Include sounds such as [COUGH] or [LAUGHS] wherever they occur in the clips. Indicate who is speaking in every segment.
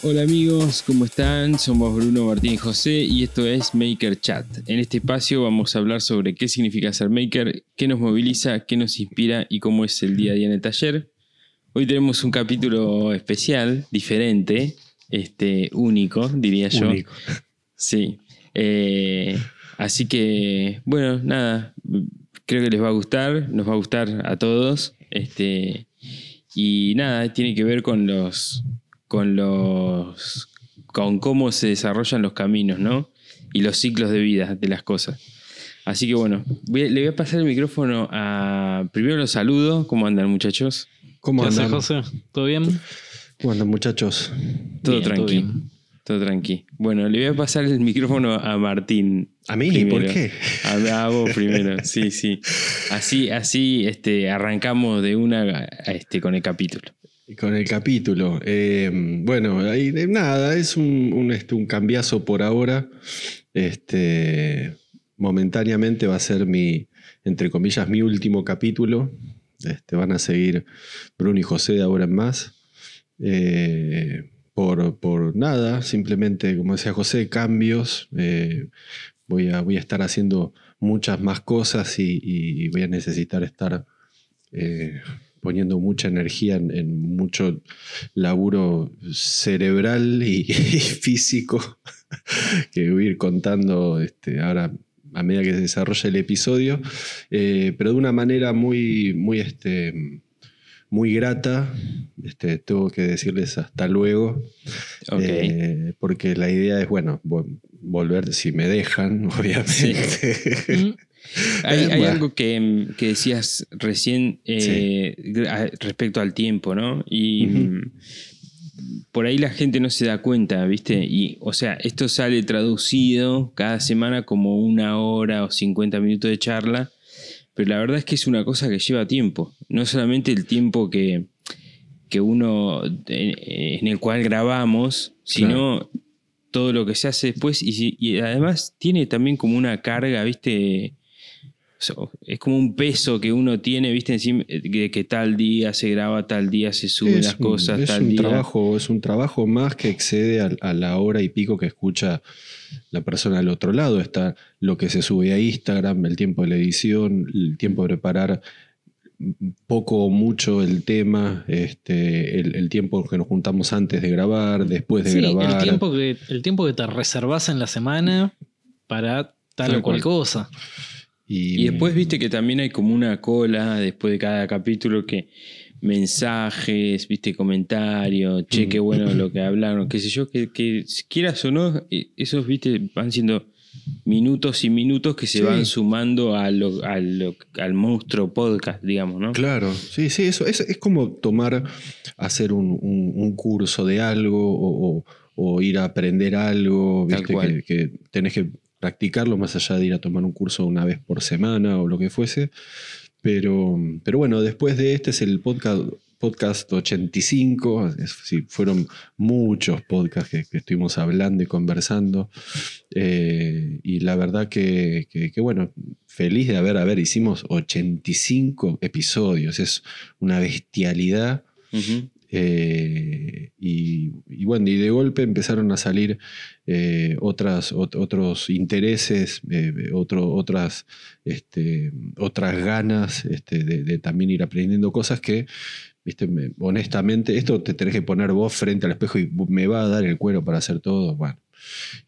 Speaker 1: Hola amigos, ¿cómo están? Somos Bruno, Martín y José y esto es Maker Chat. En este espacio vamos a hablar sobre qué significa ser maker, qué nos moviliza, qué nos inspira y cómo es el día a día en el taller. Hoy tenemos un capítulo especial, diferente, este, único, diría yo.
Speaker 2: Único.
Speaker 1: Sí. Eh, así que, bueno, nada, creo que les va a gustar, nos va a gustar a todos. Este, y nada, tiene que ver con los. Con los. con cómo se desarrollan los caminos, ¿no? Y los ciclos de vida de las cosas. Así que bueno, voy a- le voy a pasar el micrófono a. Primero los saludo. ¿Cómo andan, muchachos?
Speaker 2: ¿Cómo
Speaker 3: ¿Qué
Speaker 2: andan?
Speaker 3: José? ¿Todo bien?
Speaker 2: ¿Cómo andan, muchachos?
Speaker 1: Todo
Speaker 3: Bien, todo
Speaker 1: tranqui.
Speaker 3: bien.
Speaker 1: Todo tranqui. Bueno, le voy a pasar el micrófono a Martín.
Speaker 2: ¿A mí?
Speaker 1: primero.
Speaker 2: ¿Por qué?
Speaker 1: A, a vos [LAUGHS] primero, sí, sí. Así, así este, arrancamos de una este, con el capítulo.
Speaker 2: Con el capítulo. Eh, bueno, nada, es este, un cambiazo por ahora. Este, momentáneamente va a ser mi, entre comillas, mi último capítulo. Este, van a seguir Bruno y José de ahora en más. Eh, por, por nada, simplemente, como decía José, cambios. Eh, voy, a, voy a estar haciendo muchas más cosas y, voy a necesitar estar poniendo mucha energía en, en mucho laburo cerebral y, [LAUGHS] y físico [LAUGHS] que voy a ir contando este, ahora a medida que se desarrolla el episodio, eh, pero de una manera muy, muy, este, muy grata. Este, tengo que decirles hasta luego, eh, porque la idea es, bueno, vo- volver si me dejan, [LAUGHS] obviamente.
Speaker 1: Hay algo que, que decías recién eh, respecto al tiempo, ¿no? Y mm, por ahí la gente no se da cuenta, ¿viste? Y, o sea, esto sale traducido cada semana como una hora o 50 minutos de charla, pero la verdad es que es una cosa que lleva tiempo. No solamente el tiempo que, que uno, en, en el cual grabamos, sino todo lo que se hace después y además tiene también como una carga, ¿viste? Es como un peso que uno tiene, ¿viste? Encima de que tal día se graba, tal día se suben
Speaker 2: Es
Speaker 1: las
Speaker 2: un-
Speaker 1: cosas,
Speaker 2: es
Speaker 1: tal
Speaker 2: un
Speaker 1: día.
Speaker 2: trabajo es un trabajo más que excede a, a la hora y pico que escucha la persona al otro lado está lo que se sube a Instagram el tiempo de la edición el tiempo de preparar poco o mucho el tema este el, el tiempo que nos juntamos antes de grabar después de
Speaker 3: sí,
Speaker 2: grabar
Speaker 3: el tiempo, que, el tiempo que te reservas en la semana para tal,
Speaker 1: Tal
Speaker 3: o cual
Speaker 1: cual.
Speaker 3: cosa.
Speaker 1: Y después viste que también hay como una cola después de cada capítulo que mensajes, viste, comentarios, che,
Speaker 2: Mm.
Speaker 1: qué bueno lo que hablaron, qué sé yo, que, que quieras o no, eh, esos, viste, van siendo minutos y minutos que se
Speaker 2: Sí.
Speaker 1: van sumando a lo- a lo- al monstruo podcast, digamos, ¿no?
Speaker 2: Claro, sí, sí, eso es, es como tomar, hacer un, un- un curso de algo o, o- o ir a aprender algo, ¿viste? que tenés que practicarlo más allá de ir a tomar un curso una vez por semana o lo que fuese. Pero, pero bueno, después de este es el podcast, podcast 85, es- sí, fueron muchos podcasts que, estuvimos hablando y conversando. Eh, y la verdad que, que- bueno, feliz de haber, a hicimos 85 episodios, es una bestialidad. Eh, y, bueno, y de golpe empezaron a salir eh, otras, ot- otros intereses, eh, otras, este, otras ganas este, de, también ir aprendiendo cosas que, honestamente, esto te tenés que poner vos frente al espejo y me va a dar el cuero para hacer todo. Bueno.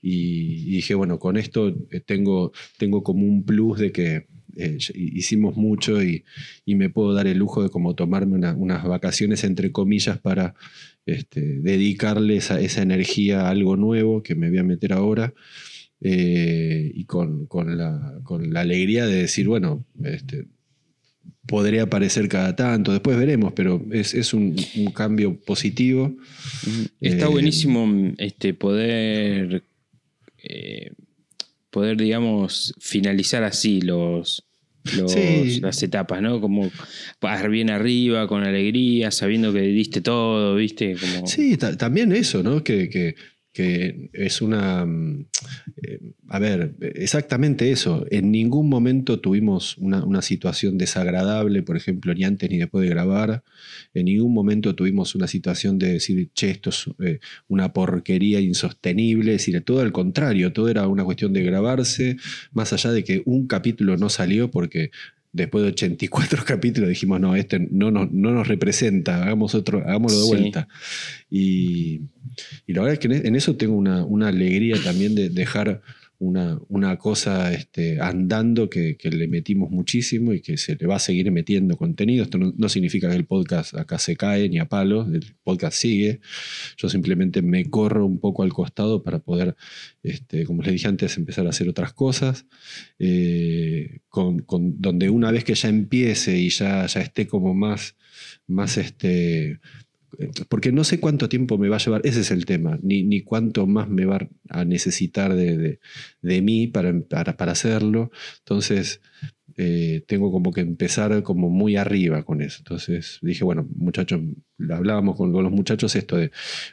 Speaker 2: Y, y dije, bueno, con esto eh, tengo, tengo como un plus de que eh, hicimos mucho y, y me puedo dar el lujo de como tomarme una- unas vacaciones entre comillas para este, dedicarle esa, esa energía a algo nuevo que me voy a meter ahora eh, y con, con la, con la alegría de decir, bueno, este, podré aparecer cada tanto, después veremos, pero es, es un, un cambio positivo.
Speaker 1: Está
Speaker 2: Eh,
Speaker 1: buenísimo este, poder, eh, poder, digamos, finalizar así los, los-
Speaker 2: Sí.
Speaker 1: las etapas, ¿no? Como bien arriba, con alegría, sabiendo que diste todo, ¿viste? Como,
Speaker 2: Sí, ta- también eso, ¿no? Que, que- que es una... mm, eh, a ver, exactamente eso. En ningún momento tuvimos una, una situación desagradable, por ejemplo, ni antes ni después de grabar. En ningún momento tuvimos una situación de decir, che, esto es eh, una porquería insostenible. Es decir, todo al contrario, todo era una cuestión de grabarse, más allá de que un capítulo no salió porque después de 84 [LAUGHS] capítulos dijimos, no, este no nos, no nos representa, hagamos otro, hagámoslo de
Speaker 1: Sí.
Speaker 2: vuelta. Y, y la verdad es que en- en eso tengo una, una alegría también de dejar una, una cosa este, andando que, le metimos muchísimo y que se le va a seguir metiendo contenido. Esto no, significa que el podcast acá se cae ni a palos, el podcast sigue. Yo simplemente me corro un poco al costado para poder, este, como les dije antes, empezar a hacer otras cosas. eh, donde una vez que ya empiece y ya, ya esté como más, más este, porque no sé cuánto tiempo me va a llevar, ese es el tema, ni, ni cuánto más me va a necesitar de, de- de mí para, para, para hacerlo. Entonces, eh, tengo como que empezar como muy arriba con eso. Entonces dije, bueno, muchachos, hablábamos con, con los muchachos esto de,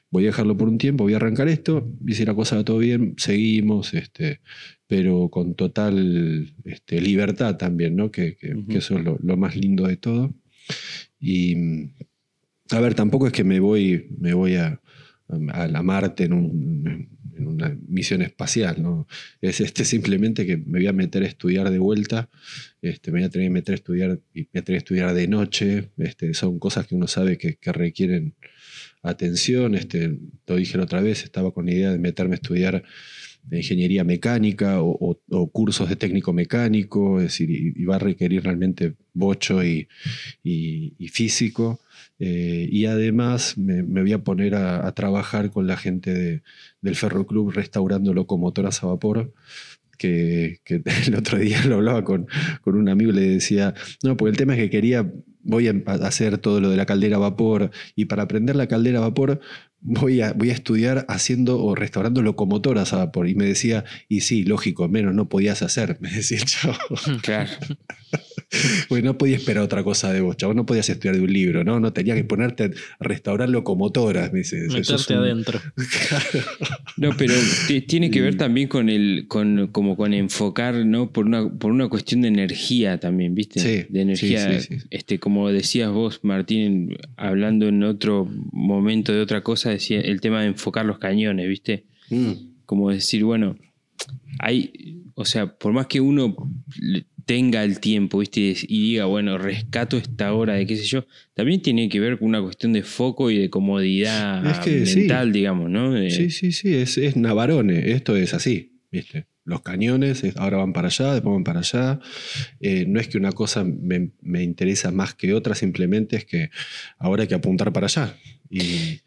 Speaker 2: voy a dejarlo por un tiempo, voy a arrancar esto, y si la cosa va todo bien, seguimos, este, pero con total este, libertad también, ¿no? Que, que eso es lo, lo más lindo de todo. Y a ver, tampoco es que me voy, me voy a, a la Marte en, un- en una misión espacial, ¿no? Es este, simplemente que me voy a meter a estudiar de vuelta, este, me voy a tener que meter a estudiar y me voy a tener que estudiar de noche, este, son cosas que uno sabe que, que requieren atención, este, lo dije la otra vez, estaba con la idea de meterme a estudiar ingeniería mecánica o, o- o cursos de técnico mecánico, es decir, y, y va a requerir realmente bocho y, y- y físico. Eh, y además me, me voy a poner a, a trabajar con la gente de- del Ferroclub restaurando locomotoras a vapor. Que, que [LAUGHS] el otro día lo hablaba con, con un amigo y le decía, no, porque el tema es que quería, voy a hacer todo lo de la caldera a vapor y para aprender la caldera a vapor voy a, voy a estudiar haciendo o restaurando locomotoras a vapor. Y me decía, y sí, lógico, menos no podías hacer, [LAUGHS] me decía yo.
Speaker 1: Claro. [LAUGHS]
Speaker 2: Porque no podías esperar otra cosa de vos, chabón. No podías estudiar de un libro, ¿no? No tenías que ponerte a restaurar locomotoras, me dice.
Speaker 3: Meterte
Speaker 2: un-
Speaker 3: adentro. [LAUGHS]
Speaker 1: No, pero tiene que ver también con el, con, como con enfocar, ¿no? Por una, por una cuestión de energía también, ¿viste?
Speaker 2: Sí,
Speaker 1: de energía.
Speaker 2: sí, sí, sí.
Speaker 1: Este, como decías vos, Martín, hablando en otro momento de otra cosa, decía el tema de enfocar los cañones, ¿viste?
Speaker 2: Mm,
Speaker 1: Como decir, bueno, hay, o sea, por más que uno tenga el tiempo, ¿viste? Y diga, bueno, rescato esta hora de qué sé yo, también tiene que ver con una cuestión de foco y de comodidad
Speaker 2: Es que sí.
Speaker 1: mental, digamos, ¿no? De-
Speaker 2: Sí, sí, sí, es, es Navarone. Esto es así, ¿viste? Los cañones es- ahora van para allá, después van para allá. Eh, no es que una cosa me, me interesa más que otra, simplemente es que ahora hay que apuntar para allá. Y,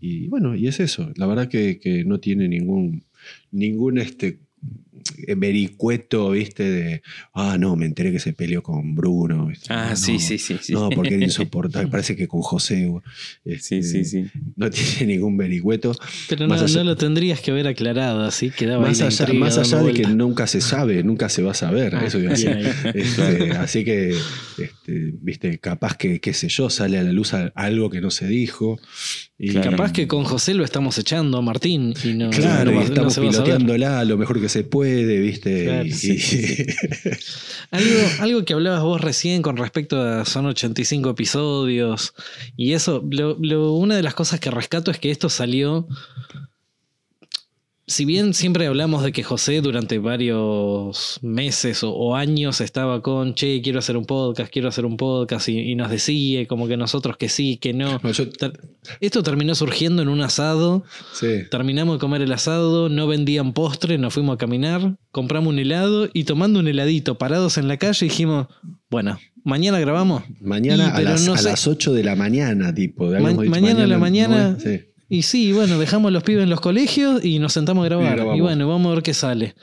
Speaker 2: y bueno, y es eso. La verdad que, que no tiene ningún, ningún este, vericueto, ¿viste? De, ah, no, me enteré que se peleó con Bruno. ¿viste?
Speaker 1: Ah,
Speaker 2: No,
Speaker 1: sí, sí, sí, sí.
Speaker 2: No, porque era insoportable. [LAUGHS] Parece que con José. este,
Speaker 1: Sí, sí, sí.
Speaker 2: No tiene ningún vericueto.
Speaker 3: Pero no,
Speaker 2: Más allá-
Speaker 3: no lo tendrías que haber aclarado, así quedaba
Speaker 2: Más
Speaker 3: la
Speaker 2: allá, más allá de que nunca se sabe, nunca se va a saber.
Speaker 3: Ah,
Speaker 2: eso. Este, así que, este, viste, capaz que, qué sé yo, sale a la luz algo que no se dijo. Y,
Speaker 1: Claro.
Speaker 3: Capaz que con José lo estamos echando a Martín y no,
Speaker 2: Claro,
Speaker 3: no
Speaker 2: y
Speaker 3: no
Speaker 2: estamos
Speaker 3: saber.
Speaker 2: piloteándola lo mejor que se puede, ¿viste?
Speaker 3: Claro,
Speaker 2: Y-
Speaker 1: sí, sí, [LAUGHS]
Speaker 3: Algo, algo que hablabas vos recién con respecto a son 85 episodios y eso, lo- lo- una de las cosas que rescato es que esto salió, si bien siempre hablamos de que José durante varios meses o, o años estaba con, che, quiero hacer un podcast, quiero hacer un podcast y, y nos decía como que nosotros que sí, que no.
Speaker 2: No, yo-
Speaker 3: Ter- Esto terminó surgiendo en un asado.
Speaker 2: sí.
Speaker 3: Terminamos de comer el asado, no vendían postre, nos fuimos a caminar, compramos un helado y tomando un heladito parados en la calle dijimos, bueno, mañana grabamos.
Speaker 2: Mañana
Speaker 3: Y,
Speaker 2: a,
Speaker 3: pero
Speaker 2: las,
Speaker 3: no
Speaker 2: a
Speaker 3: sé-
Speaker 2: las 8 de la mañana, tipo.
Speaker 3: Ma-
Speaker 2: habíamos dicho
Speaker 3: mañana a la mañana-
Speaker 2: sí.
Speaker 3: Y sí, bueno, dejamos los pibes en los colegios y nos sentamos a grabar.
Speaker 2: Y
Speaker 3: bueno, vamos a ver qué sale.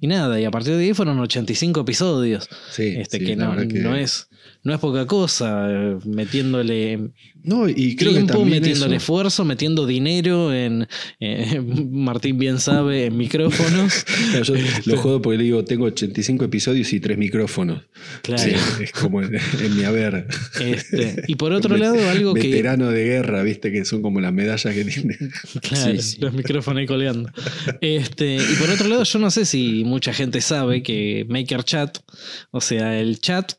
Speaker 3: y nada, y a partir de ahí fueron 85 episodios.
Speaker 2: Sí,
Speaker 3: este,
Speaker 2: sí,
Speaker 3: que, no,
Speaker 2: que-
Speaker 3: no es no es poca cosa, eh, metiéndole
Speaker 2: No, y creo que
Speaker 3: tiempo,
Speaker 2: también
Speaker 3: metiéndole
Speaker 2: eso-
Speaker 3: esfuerzo, metiendo dinero en, eh, [LAUGHS] Martín bien sabe, en micrófonos. [LAUGHS]
Speaker 2: Yo [LAUGHS] lo juego porque le digo, tengo 85 episodios y tres micrófonos.
Speaker 3: Claro.
Speaker 2: Sí, es como en, en mi haber.
Speaker 3: Este, y por otro lado, algo que.
Speaker 2: Veterano de guerra, viste, que son como las medallas que tiene.
Speaker 3: Claro,
Speaker 1: Sí, sí.
Speaker 3: los micrófonos ahí colgando. Este, y por otro lado, yo no sé si mucha gente sabe que MakerChat, o sea, el chat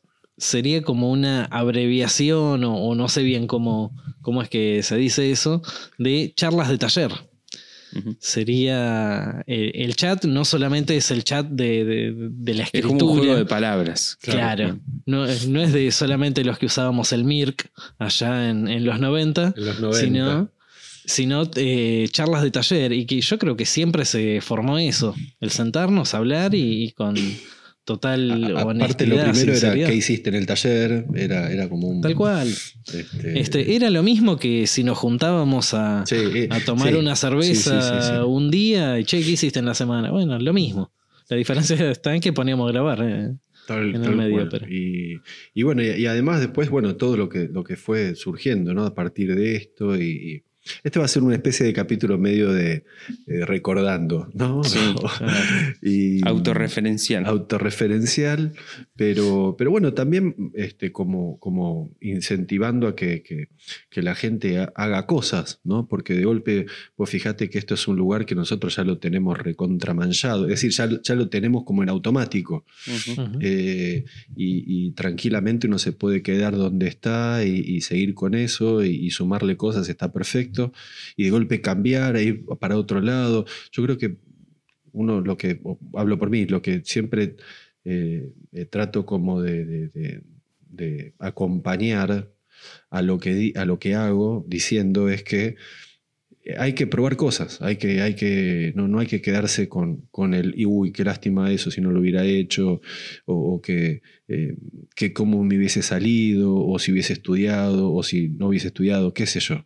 Speaker 3: sería como una abreviación o, o no sé bien cómo, cómo es que se dice eso, de charlas de taller. Sería eh, el chat, no solamente es el chat de, de- de la
Speaker 1: Es
Speaker 3: escritura.
Speaker 1: como un juego de palabras.
Speaker 3: Claro, no, es- no es de solamente los que usábamos el Mirk allá en, en los 90,
Speaker 2: En los 90.
Speaker 3: sino, sino eh, charlas de taller. Y que yo creo que siempre se formó eso: el sentarnos, hablar y, y con total
Speaker 2: A- Aparte, lo primero era qué hiciste en el taller, era, era como un.
Speaker 3: Tal cual.
Speaker 2: este,
Speaker 3: Este, era lo mismo que si nos juntábamos a,
Speaker 2: sí, eh,
Speaker 3: a tomar
Speaker 2: sí,
Speaker 3: una cerveza
Speaker 2: sí,
Speaker 3: un día y che, ¿qué hiciste en la semana? Bueno, lo mismo. La diferencia [LAUGHS] está en que poníamos a grabar. eh.
Speaker 2: Tal-
Speaker 3: en el medio,
Speaker 2: cual.
Speaker 3: pero-
Speaker 2: Y, y bueno, y, y además después, bueno, todo lo que, lo que fue surgiendo, ¿no? A partir de esto y... este va a ser una especie de capítulo medio de eh, recordando, ¿no?
Speaker 1: Sí, [LAUGHS]
Speaker 3: claro.
Speaker 2: y,
Speaker 1: Autorreferencial.
Speaker 2: autorreferencial, pero, pero bueno, también este, como, como incentivando a que, que- que la gente ha- haga cosas, ¿no? Porque de golpe, vos fijate que esto es un lugar que nosotros ya lo tenemos recontramanchado, es decir, ya, lo- ya lo tenemos como en automático. Eh, y, y tranquilamente uno se puede quedar donde está y, y seguir con eso y, y sumarle cosas, está perfecto. Y de golpe cambiar, e ir para otro lado. Yo creo que uno, lo que, hablo por mí, lo que siempre eh, eh, trato como de, acompañar a lo, que a lo que hago diciendo es que hay que probar cosas, hay que, hay que, no, no hay que quedarse con, con el, "Y, uy, qué lástima eso si no lo hubiera hecho, o, que, eh, que cómo me hubiese salido, o si hubiese estudiado, o si no hubiese estudiado, qué sé yo.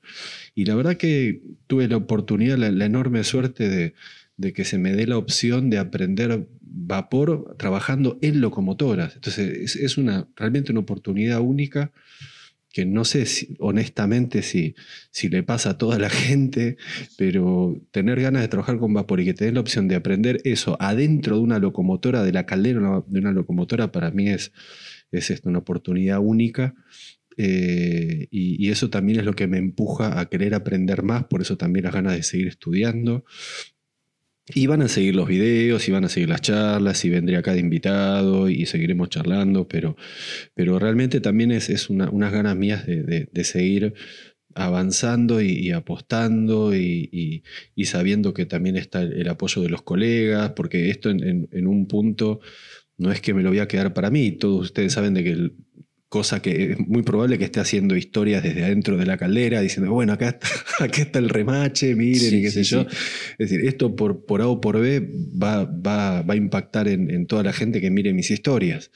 Speaker 2: Y la verdad que tuve la oportunidad, la, enorme suerte de que se me dé la opción de aprender vapor trabajando en locomotoras. Entonces es, una, realmente una oportunidad única que no sé si, honestamente si, si le pasa a toda la [LAUGHS] gente, pero tener ganas de trabajar con vapor y que te den la opción de aprender eso adentro de una locomotora, de la caldera de una locomotora, para mí es, es esto, una oportunidad única. Eh, y, y eso también es lo que me empuja a querer aprender más, por eso también las ganas de seguir estudiando. Y van a seguir los videos, y van a seguir las charlas, y vendré acá de invitado, y seguiremos charlando, pero, pero realmente también es, una- unas ganas mías de, seguir avanzando y, apostando y, sabiendo que también está el, apoyo de los colegas, porque esto en, en- en un punto no es que me lo voy a quedar para mí, todos ustedes saben de que el- cosa que es muy probable que esté haciendo historias desde adentro de la caldera, diciendo, bueno, acá está, [LAUGHS] acá está el remache, miren,
Speaker 1: Sí,
Speaker 2: y qué
Speaker 1: sí,
Speaker 2: sé yo.
Speaker 1: sí.
Speaker 2: Es decir, esto por, por A o por B va, va- va a impactar en, en toda la gente que mire mis historias.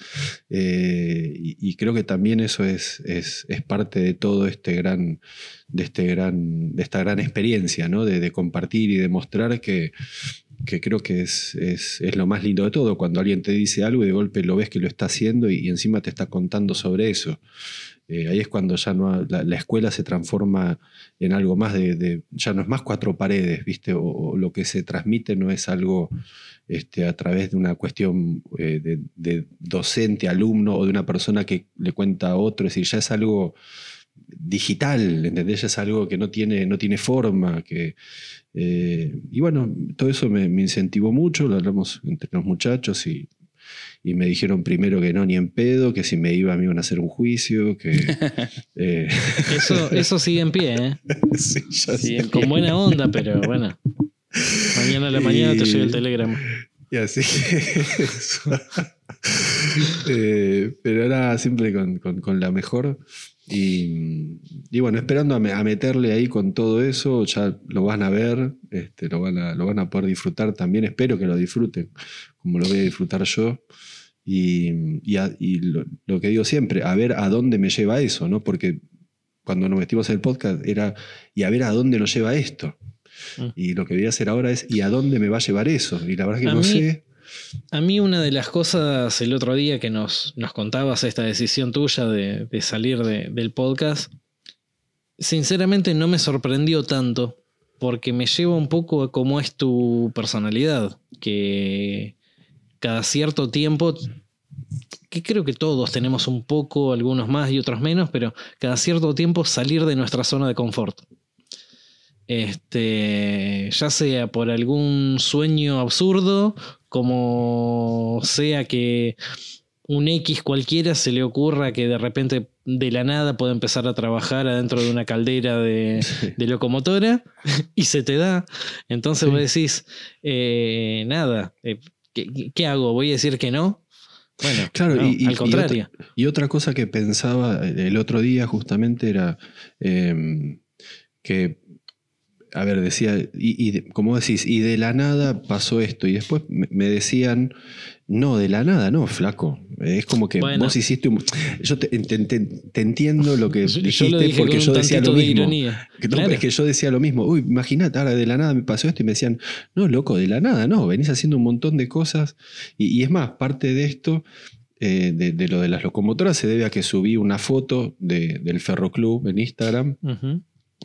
Speaker 2: Eh, y, y creo que también eso es, es, es parte de todo este gran, de, este gran, de esta gran experiencia, ¿no? De, de compartir y demostrar que, que creo que es, es, es lo más lindo de todo, cuando alguien te dice algo y de golpe lo ves que lo está haciendo y, encima te está contando sobre eso. Eh, ahí es cuando ya no la, la escuela se transforma en algo más de, ya no es más cuatro paredes, ¿viste? O, o lo que se transmite no es algo este, a través de una cuestión eh, de, de docente, alumno o de una persona que le cuenta a otro, es decir, ya es algo digital, ¿entendés? Es algo que no tiene, no tiene forma, que, eh, y bueno, todo eso me, me incentivó mucho, lo hablamos entre los muchachos y, y me dijeron primero que no, ni en pedo, que si me iba me iban a hacer un juicio, que... [LAUGHS] eh,
Speaker 3: Eso, eso sigue en pie, ¿eh? [LAUGHS]
Speaker 2: sí, ya
Speaker 1: Sí, en
Speaker 3: Con buena onda, pero bueno. Mañana a la mañana te llega el telegrama.
Speaker 2: Y así que [LAUGHS] eso. Eh, pero nada, siempre con, con- con la mejor. Y, y bueno, esperando a, me- a meterle ahí con todo eso, ya lo van a ver, este, lo, van a, lo van a poder disfrutar también. Espero que lo disfruten, como lo voy a disfrutar yo. Y, y a- y lo, lo que digo siempre, a ver a dónde me lleva eso, ¿no? Porque cuando nos metimos en el podcast era, y a ver a dónde nos lleva esto.
Speaker 3: Mm.
Speaker 2: Y lo que voy a hacer ahora es, ¿y a dónde me va a llevar eso? Y la verdad que
Speaker 3: A
Speaker 2: no
Speaker 3: mí-
Speaker 2: sé.
Speaker 3: A mí una de las cosas el otro día que nos, nos contabas esta decisión tuya de, salir de- del podcast, sinceramente no me sorprendió tanto porque me lleva un poco a cómo es tu personalidad, que cada cierto tiempo, que creo que todos tenemos un poco, algunos más y otros menos, pero cada cierto tiempo salir de nuestra zona de confort. Este, ya sea por algún sueño absurdo, como sea que un X cualquiera se le ocurra que de repente de la nada puede empezar a trabajar adentro de una caldera de, de locomotora [LAUGHS] y se te da. Entonces
Speaker 2: Sí.
Speaker 3: vos decís, eh, nada, eh, ¿qué, qué hago? ¿Voy a decir que no? Bueno,
Speaker 2: Claro,
Speaker 3: no,
Speaker 2: y- y- y
Speaker 3: al contrario.
Speaker 2: Y otra cosa que pensaba el otro día justamente era eh, que, a ver, decía, y, y de- como decís, y de la nada pasó esto, y después me, decían, no, de la nada, no, flaco. Es como que
Speaker 3: Bueno.
Speaker 2: vos hiciste un... Yo te, te- te- te entiendo lo que [LAUGHS]
Speaker 3: Yo- yo
Speaker 2: dijiste
Speaker 3: lo dije
Speaker 2: porque yo decía lo
Speaker 3: de
Speaker 2: mismo. Que no,
Speaker 3: Claro.
Speaker 2: Es que yo decía lo mismo. Uy, imagínate, ahora de la nada me pasó esto y me decían, no, loco, de la nada, no, venís haciendo un montón de cosas. Y, y es más, parte de esto, eh, de, de lo de las locomotoras, se debe a que subí una foto de- del Ferroclub en Instagram,
Speaker 3: Ujú.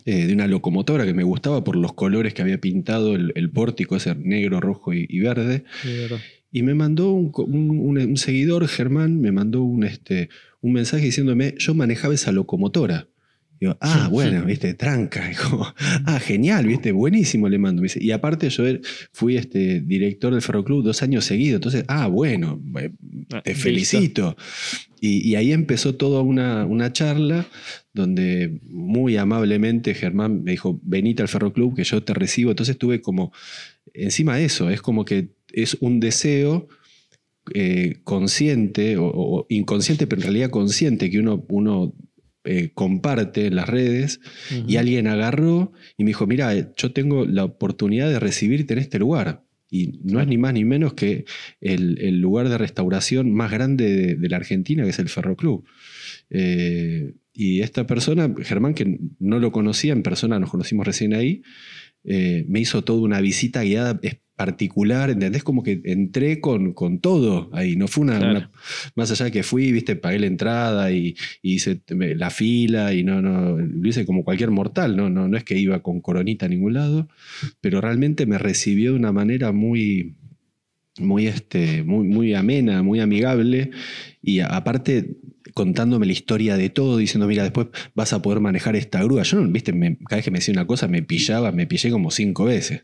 Speaker 2: Eh, de una locomotora que me gustaba por los colores que había pintado el, el pórtico, ese negro, rojo y, y verde. Y me mandó un, seguidor, Germán, me mandó un, este, un mensaje diciéndome, yo manejaba esa locomotora. Digo, ah, bueno, viste, tranca. [LAUGHS] Como, ah, genial, viste, buenísimo le mando. Y aparte yo er- fui este, director del Ferroclub dos años seguidos. Entonces, ah, bueno, eh,
Speaker 3: Ah,
Speaker 2: te felicito. Y, y ahí empezó toda una, una charla donde muy amablemente Germán me dijo, venite al Ferroclub que yo te recibo. Entonces tuve como, encima de eso, es como que es un deseo eh, consciente o, o inconsciente, pero en realidad consciente que uno, uno eh, comparte en las redes y alguien agarró y me dijo, mira, yo tengo la oportunidad de recibirte en este lugar. Y no es ni más ni menos que el, el lugar de restauración más grande de, de la Argentina, que es el Ferroclub. Eh, y esta persona, Germán, que no lo conocía en persona, nos conocimos recién ahí, eh, me hizo toda una visita guiada particular, ¿entendés? Como que entré con, con todo ahí, no fue una,
Speaker 3: Claro.
Speaker 2: una- Más allá de que fui, viste, pagué la entrada y, y hice la fila y no, no, lo hice como cualquier mortal, ¿no? No, no es que iba con coronita a ningún lado, pero realmente me recibió de una manera muy, muy, este, muy, muy amena, muy amigable y aparte contándome la historia de todo, diciendo, mira, después vas a poder manejar esta grúa. Yo, no, viste, me- cada vez que me decía una cosa me pillaba, me pillé como cinco veces.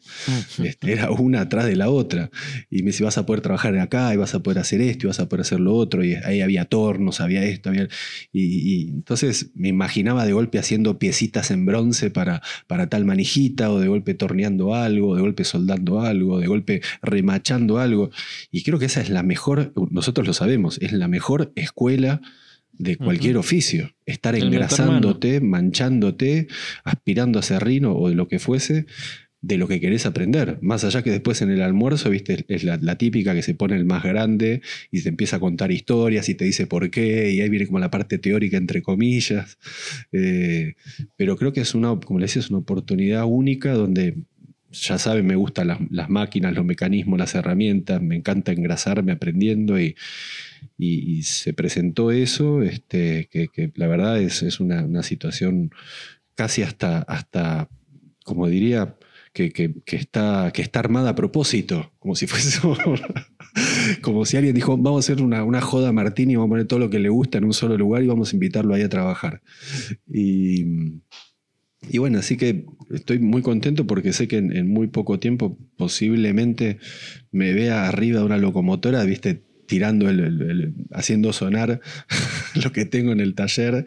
Speaker 2: Este, era una atrás de la otra. Y me decía, vas a poder trabajar acá, y vas a poder hacer esto, y vas a poder hacer lo otro. Y ahí había tornos, había esto, había... Y, y entonces me imaginaba de golpe haciendo piecitas en bronce para, para tal manijita, o de golpe torneando algo, de golpe soldando algo, de golpe remachando algo. Y creo que esa es la mejor, nosotros lo sabemos, es la mejor escuela de cualquier oficio. Estar
Speaker 3: El
Speaker 2: engrasándote, manchándote, aspirando a serrino o de lo que fuese, de lo que querés aprender. Más allá que después en el almuerzo, viste, es la, la típica que se pone el más grande y te empieza a contar historias y te dice por qué, y ahí viene como la parte teórica, entre comillas. Eh, pero creo que es una, como le decía, es una oportunidad única donde ya saben, me gustan las, máquinas, los mecanismos, las herramientas, me encanta engrasarme aprendiendo y, se presentó eso, este, que, la verdad es, es una, situación casi hasta, hasta como diría, que, que- que está, que está armada a propósito, como si fuese [LAUGHS] como si alguien dijo, vamos a hacer una, una joda a Martín y vamos a poner todo lo que le gusta en un solo lugar y vamos a invitarlo ahí a trabajar. Y, y bueno, así que estoy muy contento porque sé que en, muy poco tiempo posiblemente me vea arriba de una locomotora, viste, tirando el, el- el- haciendo sonar [LAUGHS] lo que tengo en el taller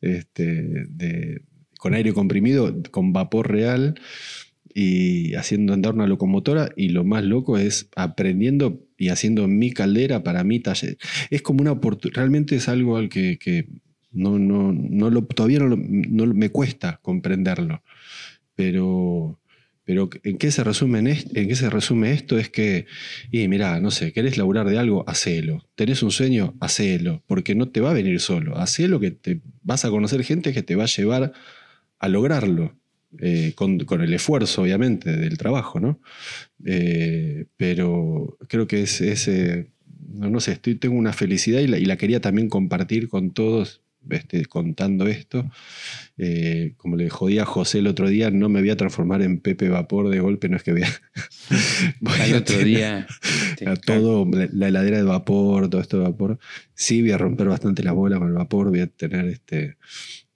Speaker 2: este, de- con aire comprimido, con vapor real y haciendo andar una locomotora y lo más loco es aprendiendo y haciendo mi caldera para mi taller. Es como una oportunidad, realmente es algo al que no, no, no lo, todavía no, no me cuesta comprenderlo. Pero, pero ¿en qué se resume, en qué se resume esto? Es que, y mirá, no sé, querés laburar de algo, hacelo. Tenés un sueño, hacelo, porque no te va a venir solo. Hacelo que te vas a conocer gente que te va a llevar a lograrlo. eh, con, el esfuerzo, obviamente, del trabajo, ¿no? Eh, pero creo que es ese, no, sé, estoy, tengo una felicidad y la, quería también compartir con todos, este, contando esto. Eh, como le jodía a José el otro día, no me voy a transformar en Pepe Vapor de golpe, no es que vea. [LAUGHS]
Speaker 1: Al otro día. [LAUGHS]
Speaker 2: a todo, la, heladera de vapor, todo esto de vapor. Sí, voy a romper bastante la bola con el vapor, voy a tener este,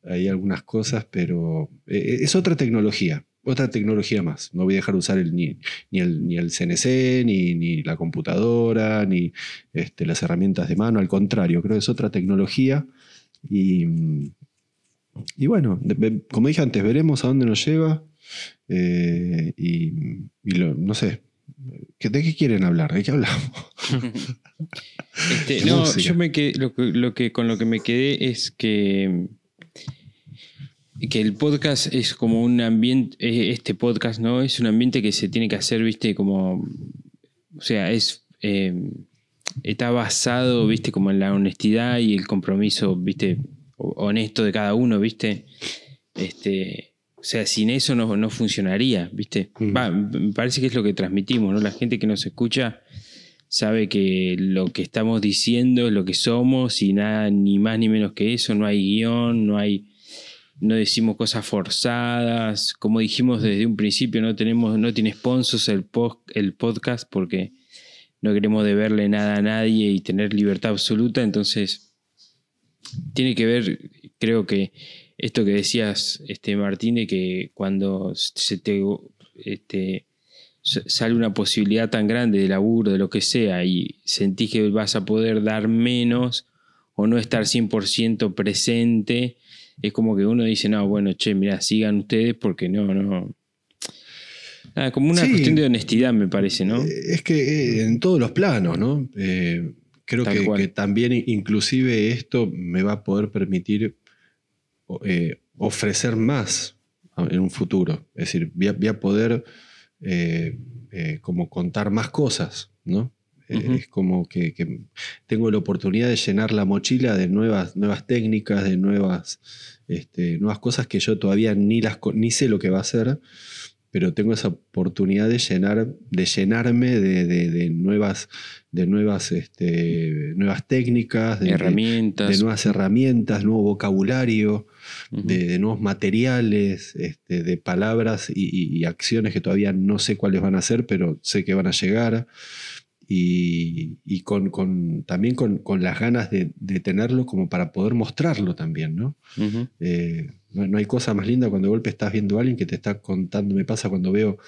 Speaker 2: ahí algunas cosas, pero eh, es otra tecnología otra tecnología más. No voy a dejar de usar el, ni, el, ni, el, CNC, ni, la computadora, ni este, las herramientas de mano. Al contrario, creo que es otra tecnología. Y, y bueno, como dije antes, veremos a dónde nos lleva. Eh, y, no sé, ¿de qué quieren hablar? ¿De qué hablamos? [LAUGHS]
Speaker 1: Este, no, yo me quedé, lo que, con lo que me quedé es que que el podcast es como un ambiente, eh, este podcast, ¿no? Es un ambiente que se tiene que hacer, viste, como, o sea, es, eh, está basado, viste, como en la honestidad y el compromiso, viste, honesto de cada uno, viste. Este, o sea, sin eso no, no funcionaría, viste. Mm. me parece que es lo que transmitimos, ¿no? La gente que nos escucha sabe que lo que estamos diciendo es lo que somos y nada, ni más ni menos que eso, no hay guion, no hay no decimos cosas forzadas, como dijimos desde un principio, no tenemos, no tiene sponsors el, el podcast porque no queremos deberle nada a nadie y tener libertad absoluta, entonces tiene que ver, creo que esto que decías, este Martín, de que cuando se te este, sale una posibilidad tan grande de laburo, de lo que sea, y sentís que vas a poder dar menos o no estar 100% presente, es como que uno dice, no, bueno, che, mira, sigan ustedes porque no, no. Ah, como una cuestión de honestidad, me parece, ¿no? Eh,
Speaker 2: es que eh, en todos los planos, ¿no? Eh, creo que, también inclusive esto me va a poder permitir ofrecer más en un futuro. Es decir, voy a, poder como contar más cosas, ¿no? Es como que, tengo la oportunidad de llenar la mochila de nuevas, nuevas técnicas, de nuevas, este, nuevas cosas que yo todavía ni, las, ni sé lo que va a hacer, pero tengo esa oportunidad de, llenar, de llenarme de, nuevas, de nuevas, este, nuevas técnicas, de
Speaker 1: herramientas,
Speaker 2: de, nuevas herramientas, nuevo vocabulario, de, nuevos materiales, este, de palabras y, y, acciones que todavía no sé cuáles van a ser, pero sé que van a llegar y, con, también con, las ganas de, tenerlo como para poder mostrarlo también, ¿no? Eh, ¿no? hay cosa más linda cuando de golpe estás viendo a alguien que te está contando, me pasa cuando veo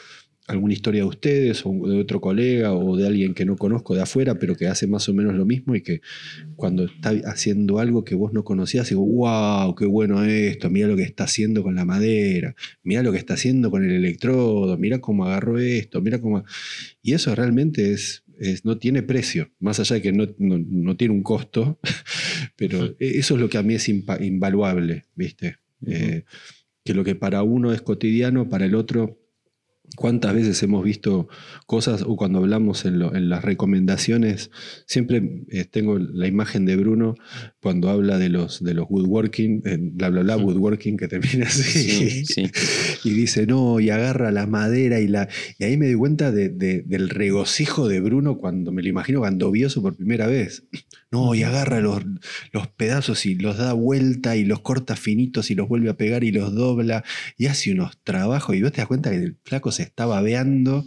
Speaker 2: alguna historia de ustedes o de otro colega o de alguien que no conozco de afuera, pero que hace más o menos lo mismo y que cuando está haciendo algo que vos no conocías, digo, wow, qué bueno esto, mira lo que está haciendo con la madera, mira lo que está haciendo con el electrodo, mira cómo agarró esto, mira cómo... Y eso realmente es, no tiene precio, más allá de que no, tiene un costo, [LAUGHS] pero e, eso es lo que a mí es invaluable, ¿viste? Eh, que lo que para uno es cotidiano, para el otro ¿Cuántas veces hemos visto cosas o cuando hablamos en, las recomendaciones? Siempre eh, tengo la imagen de Bruno cuando habla de los, de los woodworking, bla, bla, bla, woodworking, que termina así. [LAUGHS] y dice, no, y agarra la madera y la. Y ahí me di cuenta del regocijo de Bruno cuando me lo imagino cuando vio eso por primera vez. No, y agarra los, los pedazos y los da vuelta y los corta finitos y los vuelve a pegar y los dobla y hace unos trabajos. Y vos te das cuenta que el flaco se está babeando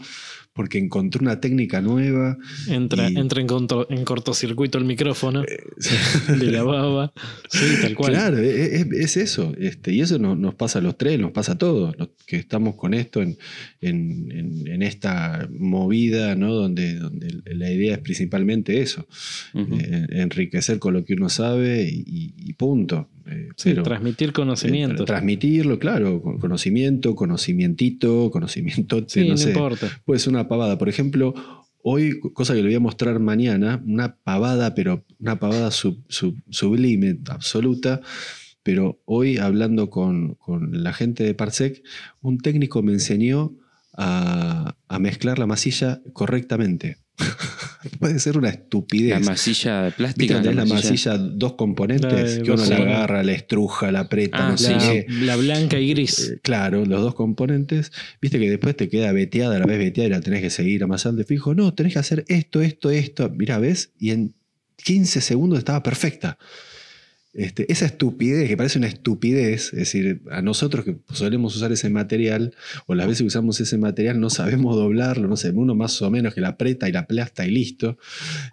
Speaker 2: porque encontró una técnica nueva.
Speaker 3: Entra, entra en, en, cortocircuito el micrófono de la baba. Sí, tal cual.
Speaker 2: Claro, e, e, es, eso. Este, y eso nos, pasa a los tres, nos pasa a todos, los que estamos con esto en, en, esta movida, ¿no? Donde, donde la idea es principalmente eso. Eh, enriquecer con lo que uno sabe y punto.
Speaker 3: Eh, transmitir conocimiento.
Speaker 2: Eh, transmitirlo, claro, conocimiento, conocimientito, [LAUGHS] conocimiento.
Speaker 3: Sí, no, importa.
Speaker 2: Puede ser una pavada. Por ejemplo, hoy, cosa que le voy a mostrar mañana, una pavada, pero una pavada sublime, absoluta. Pero hoy, hablando con, la gente de Parsec, un técnico me enseñó a, a mezclar la masilla correctamente. [LAUGHS] puede ser una estupidez.
Speaker 1: La masilla de
Speaker 2: ¿Viste es la masilla dos componentes?
Speaker 3: La
Speaker 2: que uno la agarra, la estruja, la aprieta,
Speaker 1: Ah,
Speaker 2: no sé
Speaker 3: La,
Speaker 2: qué.
Speaker 3: la blanca y gris.
Speaker 2: Eh, Claro, los dos componentes. Viste que después te queda veteada, la vez veteada y la tenés que seguir amasando. Y fijo, no, tenés que hacer esto, esto, esto. Mirá, ¿ves? Y en 15 segundos estaba perfecta. Este, esa estupidez, que parece una estupidez, es decir, a nosotros que solemos usar ese material, o las veces que usamos ese material, no sabemos doblarlo, no sé, uno más o menos que la aprieta y la aplasta y listo.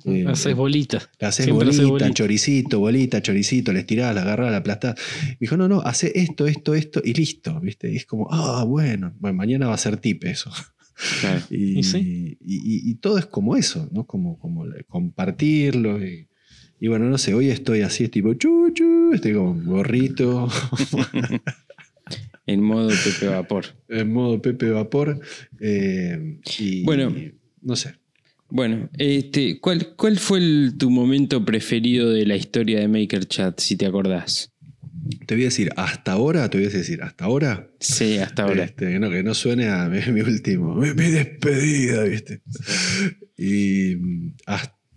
Speaker 2: Eh,
Speaker 3: Haces bolitas.
Speaker 2: la haces bolita,
Speaker 3: bolita.
Speaker 2: choricito, bolita, choricito, le estirás, la agarrás, la aplastás. Me dijo, no, no, hace esto, esto, esto y listo, ¿viste? Y es como, ah, bueno, bueno, mañana va a ser tip eso.
Speaker 1: Claro. [LAUGHS]
Speaker 2: Y,
Speaker 3: ¿Y sí?
Speaker 2: y- y- y todo es como eso, ¿no? Como, como compartirlo. Y, y bueno, no sé, hoy estoy así, tipo, chu, chu, estoy como gorrito, [LAUGHS]
Speaker 1: En modo Pepe Vapor.
Speaker 2: en modo Pepe Vapor. eh, y,
Speaker 1: Bueno.
Speaker 2: no sé.
Speaker 1: Bueno, este, ¿cuál, cuál fue el- tu momento preferido de la historia de Maker Chat, si te acordás?
Speaker 2: Te voy a decir, hasta ahora, te voy a decir, hasta ahora,
Speaker 1: Sí, hasta ahora.
Speaker 2: Este, no, que no suene a mi, mi último, mi, mi despedida, ¿viste? Y mm,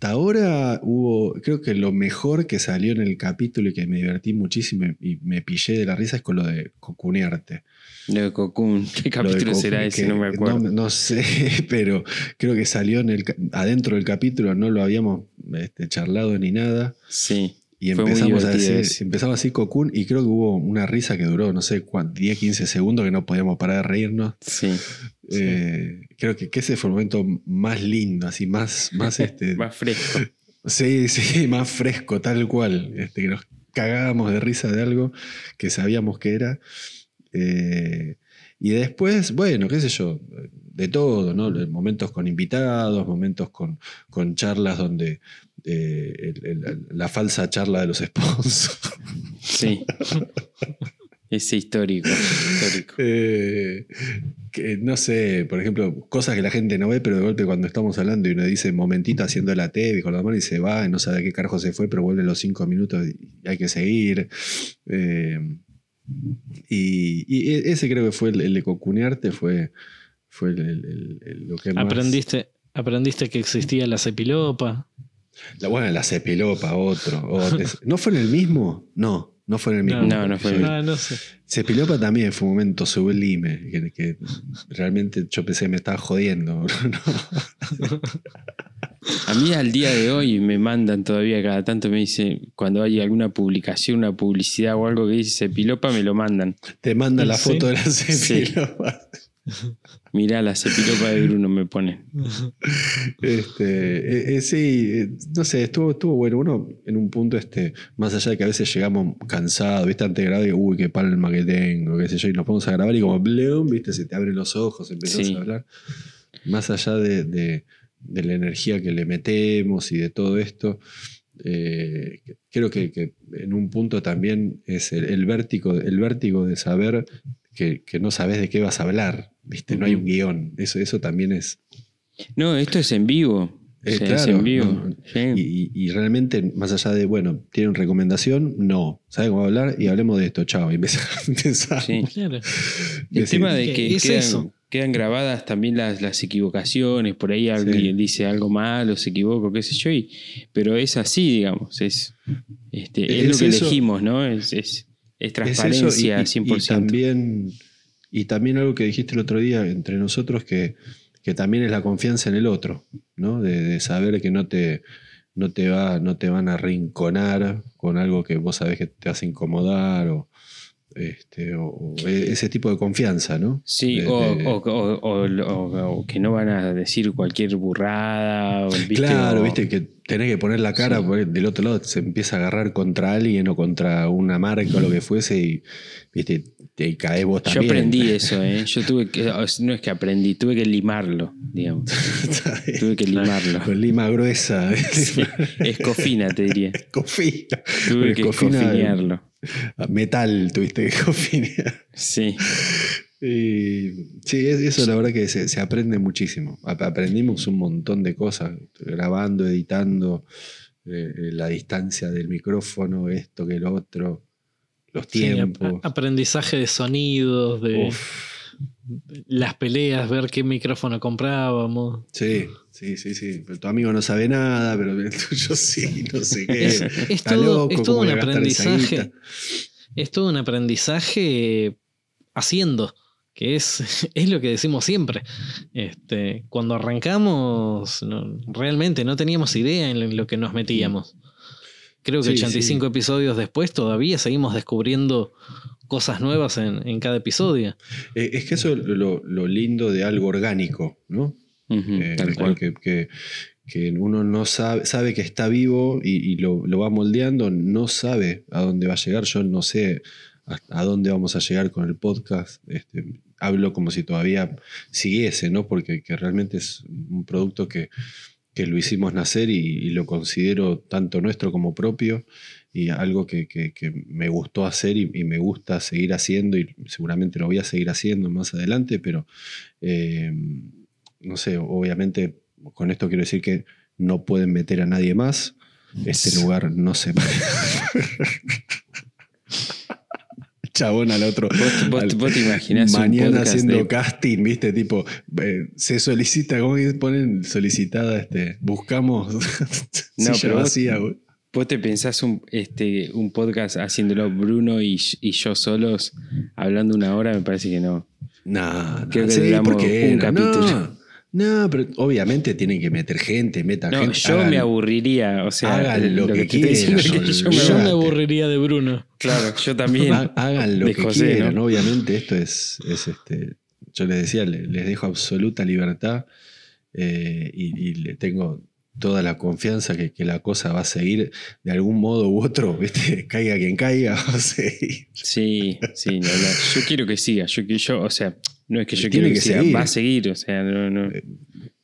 Speaker 2: hasta ahora hubo, creo que lo mejor que salió en el capítulo y que me divertí muchísimo y me pillé de la risa es con lo de cocunearte.
Speaker 1: Lo de Cocoon. ¿Qué capítulo será ese? No me acuerdo.
Speaker 2: No, no sé, [LAUGHS] pero creo que salió en el, adentro del capítulo, no lo habíamos este, charlado ni nada.
Speaker 1: Sí.
Speaker 2: Y
Speaker 1: Fue
Speaker 2: empezamos a decir,
Speaker 1: eso.
Speaker 2: empezamos así Cocoon y creo que hubo una risa que duró, no sé, cuán- 10, 15 segundos que no podíamos parar de reírnos.
Speaker 1: Sí.
Speaker 2: Eh, creo que, que ese fue el momento más lindo, así más, más [LAUGHS] este.
Speaker 1: Más fresco.
Speaker 2: sí, sí, [LAUGHS] más fresco, tal cual. Este, que nos cagábamos de risa de algo que sabíamos que era. Eh, y después, bueno, qué sé yo, de todo, ¿no? Momentos con invitados, momentos con, con charlas donde eh, el- el- la falsa charla de los [LAUGHS] sponsors.
Speaker 1: Sí. [LAUGHS] Ese histórico. histórico.
Speaker 2: Eh, que, no sé, por ejemplo, cosas que la gente no ve, pero de golpe cuando estamos hablando y uno dice momentito haciendo la TV con la mano y se va y no sabe a qué carajo se fue, pero vuelve los cinco minutos y hay que seguir. Eh, y, y e- ese creo que fue el, el de cocunearte, fue, fue el- el- el- el- lo que más...
Speaker 3: Aprendiste, aprendiste que existía la cepilopa.
Speaker 2: La, bueno, la cepilopa, otro. otro. ¿No fue en el mismo? No, no fue en el mismo.
Speaker 1: No, no fue en el
Speaker 3: Ah, no sé.
Speaker 2: También fue un momento sublime, que, que realmente yo pensé que me estaba jodiendo. [LAUGHS] ¿no?
Speaker 1: A mí al día de hoy me mandan todavía cada tanto, me dice, cuando hay alguna publicación, una publicidad o algo que dice Cepilopa, me lo mandan.
Speaker 2: Te manda la
Speaker 3: Sí.
Speaker 2: foto de la cepilopa. [LAUGHS]
Speaker 1: Mirá la Cepilopa de Bruno, me ponen.
Speaker 2: Este, eh, eh, sí, eh, no sé, estuvo, estuvo bueno. Uno en un punto, este, más allá de que a veces llegamos cansados, viste, antes de grabar uy, qué palma que tengo, qué sé yo, y nos ponemos a grabar y como blum, viste, se te abren los ojos, empezás
Speaker 1: Sí.
Speaker 2: a hablar. Más allá de, de- de la energía que le metemos y de todo esto, creo que, que en un punto también es el, el vértigo, el vértigo de saber que, que no sabes de qué vas a hablar, viste, no hay un guion. Eso, eso también es,
Speaker 1: No, esto es en vivo.
Speaker 2: Eh, claro,
Speaker 1: es en vivo.
Speaker 2: no,
Speaker 1: Sí.
Speaker 2: Y, y- y realmente, más allá de, bueno, ¿tienen recomendación? No. ¿Sabe cómo hablar? Y hablemos de esto, chao. Y empezá. [LAUGHS]
Speaker 1: Sí.
Speaker 3: Claro.
Speaker 1: El
Speaker 2: Decir,
Speaker 1: tema de
Speaker 3: que es
Speaker 1: quedan,
Speaker 3: eso.
Speaker 1: quedan grabadas también las, las equivocaciones, por ahí alguien dice algo malo, se equivoca, qué sé yo, y, pero es así, digamos, es, este, es,
Speaker 2: Es
Speaker 1: lo que
Speaker 2: eso.
Speaker 1: elegimos, ¿no? Es, es, es
Speaker 2: Es
Speaker 1: transparencia
Speaker 2: eso, y- y-
Speaker 1: 100%.
Speaker 2: Y también, y también algo que dijiste el otro día entre nosotros, que, que también es la confianza en el otro, ¿no? De, de saber que no te, no, te va, no te van a rinconar con algo que vos sabés que te hace incomodar o, este, o- o ese tipo de confianza, ¿no?
Speaker 1: Sí,
Speaker 2: De-
Speaker 1: o,
Speaker 2: de-
Speaker 1: que no van a decir cualquier burrada. o, ¿viste?
Speaker 2: Claro, viste que tenés que poner la cara
Speaker 1: Sí.
Speaker 2: porque del otro lado se empieza a agarrar contra alguien o contra una marca o lo que fuese y viste, te caes vos
Speaker 1: Yo
Speaker 2: también.
Speaker 1: aprendí [LAUGHS] eso, ¿eh? Yo tuve que, no es que aprendí, tuve que limarlo, digamos. [LAUGHS] Tuve que limarlo.
Speaker 2: Con lima gruesa.
Speaker 1: Sí, Escofina, te diría. [LAUGHS]
Speaker 2: Cofina.
Speaker 1: Tuve que escofinearlo.
Speaker 2: Metal tuviste que [LAUGHS] cofinear.
Speaker 1: Sí.
Speaker 2: Y, sí, es- eso la verdad que se, se aprende muchísimo. Ap- Aprendimos un montón de cosas, grabando, editando, eh, eh, la distancia del micrófono, esto que lo otro, los tiempos.
Speaker 3: ap- aprendizaje de sonidos, de,
Speaker 2: Uf.
Speaker 3: Las peleas, ver qué micrófono comprábamos.
Speaker 2: Sí, sí, sí, sí. Pero tu amigo no sabe nada, pero el tuyo sí, no sé qué.
Speaker 3: Es, es
Speaker 2: Está
Speaker 3: todo,
Speaker 2: loco,
Speaker 3: es todo
Speaker 2: ¿cómo
Speaker 3: un aprendizaje. Es todo un aprendizaje haciendo, que es, [LAUGHS] es lo que decimos siempre. Este, cuando arrancamos, no- realmente no teníamos idea en lo que nos metíamos. Creo que
Speaker 2: Sí,
Speaker 3: 85 episodios después todavía seguimos descubriendo cosas nuevas en, en cada episodio.
Speaker 2: Eh, Es que eso es lo, lo lindo de algo orgánico, ¿no?
Speaker 1: Ujú,
Speaker 2: Eh,
Speaker 1: tal
Speaker 2: el
Speaker 1: cual.
Speaker 2: que, que- que uno no sabe, sabe que está vivo y, y lo, lo va moldeando, no sabe a dónde va a llegar. Yo no sé a, a dónde vamos a llegar con el podcast. Este, hablo como si todavía siguiese, ¿no? Porque que realmente es un producto que, que lo hicimos nacer y, y lo considero tanto nuestro como propio y algo que, que- que me gustó hacer y, y me gusta seguir haciendo y seguramente lo voy a seguir haciendo más adelante, pero eh, no sé, obviamente con esto quiero decir que no pueden meter a nadie más. Este lugar no se [LAUGHS] Chabón al otro.
Speaker 1: ¿Vos, vos-
Speaker 2: al-
Speaker 1: vos te imaginás
Speaker 2: mañana haciendo
Speaker 1: de-
Speaker 2: casting, viste, tipo, eh, se solicita, ¿cómo ponen solicitada? Este, buscamos [LAUGHS]
Speaker 1: No, pero vos-
Speaker 2: vacía.
Speaker 1: ¿Vos te pensás un, este, un podcast haciéndolo Bruno y, y yo solos hablando una hora? Me parece que no.
Speaker 2: No, no,
Speaker 1: Creo que
Speaker 2: sí,
Speaker 1: duramos
Speaker 2: ¿por qué
Speaker 1: un
Speaker 2: no?
Speaker 1: capítulo.
Speaker 2: No, no, pero obviamente tienen que meter gente, metan
Speaker 1: No,
Speaker 2: gente.
Speaker 1: yo
Speaker 2: hagan-
Speaker 1: me aburriría. O sea,
Speaker 2: hagan lo que quieran,
Speaker 1: yo me
Speaker 3: Yo me
Speaker 2: Olvídate.
Speaker 3: aburriría de Bruno.
Speaker 1: Claro, yo también.
Speaker 2: Ha- Hagan lo
Speaker 1: de
Speaker 2: que
Speaker 1: José,
Speaker 2: quieran,
Speaker 1: ¿no?
Speaker 2: obviamente esto es, es este, yo les decía, le- les dejo absoluta libertad eh, y, y le tengo toda la confianza que, que la cosa va a seguir de algún modo u otro, [LAUGHS] ¿viste? caiga quien caiga, va a seguir.
Speaker 1: Sí, sí. Yo quiero que siga. Yo, yo, o sea, no es que yo quiero que,
Speaker 2: que
Speaker 1: siga, va a seguir. O sea, no, no.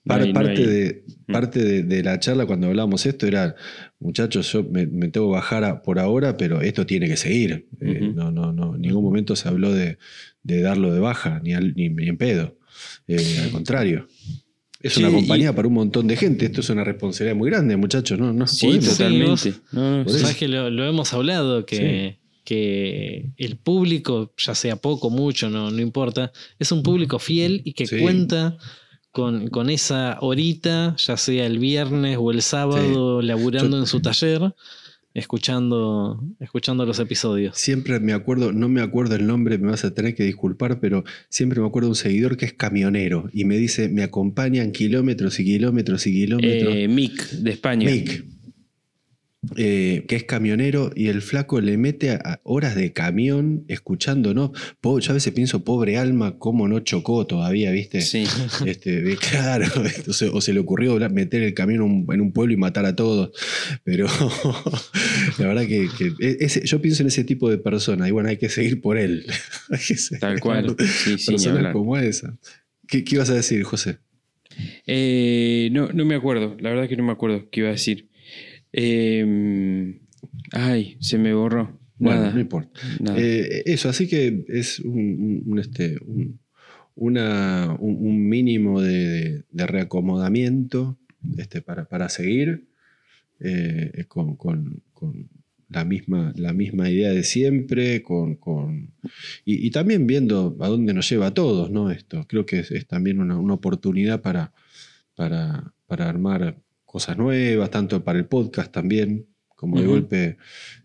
Speaker 1: No
Speaker 2: Par-
Speaker 1: hay- no
Speaker 2: parte
Speaker 1: hay-
Speaker 2: de, parte de, de la charla cuando hablábamos esto era, muchachos, yo me, me tengo que bajar a- por ahora, pero esto tiene que seguir. Eh, no, no, no, en ningún momento se habló de, de darlo de baja, ni, al- ni, ni en pedo. Eh, al contrario. Es
Speaker 1: Sí,
Speaker 2: una
Speaker 1: y-
Speaker 2: compañía para un montón de gente. Esto es una responsabilidad muy grande, muchachos. No, no
Speaker 1: Sí,
Speaker 2: podemos.
Speaker 1: totalmente. No.
Speaker 3: Sabes que lo, lo hemos hablado, que, que el público, ya sea poco, mucho, no, no importa, es un público fiel y que
Speaker 2: Sí.
Speaker 3: cuenta con, con esa horita, ya sea el viernes o el sábado, laburando
Speaker 2: Yo-
Speaker 3: en su taller, escuchando, escuchando los episodios.
Speaker 2: Siempre me acuerdo, no me acuerdo el nombre, me vas a tener que disculpar, pero siempre me acuerdo de un seguidor que es camionero y me dice, me acompañan kilómetros y kilómetros y kilómetros.
Speaker 1: Eh, Mick, de España.
Speaker 2: Mick, eh, que es camionero y el flaco le mete a, horas de camión escuchando, ¿no? Po- yo a veces pienso, pobre alma, cómo no chocó todavía, ¿viste?
Speaker 1: Sí. [LAUGHS]
Speaker 2: Este, claro, [LAUGHS] o se, o se le ocurrió meter el camión en un, pueblo y matar a todos. Pero [LAUGHS] la verdad que, que ese- yo pienso en ese tipo de personas y bueno, hay que seguir por él. Hay que seguir
Speaker 1: Tal cual. Sí, sí,
Speaker 2: personas como esa. ¿Qué, qué ibas a decir, José?
Speaker 1: Eh, no, no me acuerdo. La verdad que no me acuerdo qué iba a decir. Eh, ay, se me borró.
Speaker 2: Bueno,
Speaker 1: Nada.
Speaker 2: no importa.
Speaker 1: nada.
Speaker 2: Eh, eso, así que es un, un- un, este, un, una- un- un mínimo de, de- de reacomodamiento este, para, para seguir eh, con, con- con la, misma, la misma idea de siempre, con, con- y, y también viendo a dónde nos lleva a todos, ¿no? Esto creo que es, es también una, una oportunidad para, para, para armar cosas nuevas, tanto para el podcast también, como de golpe...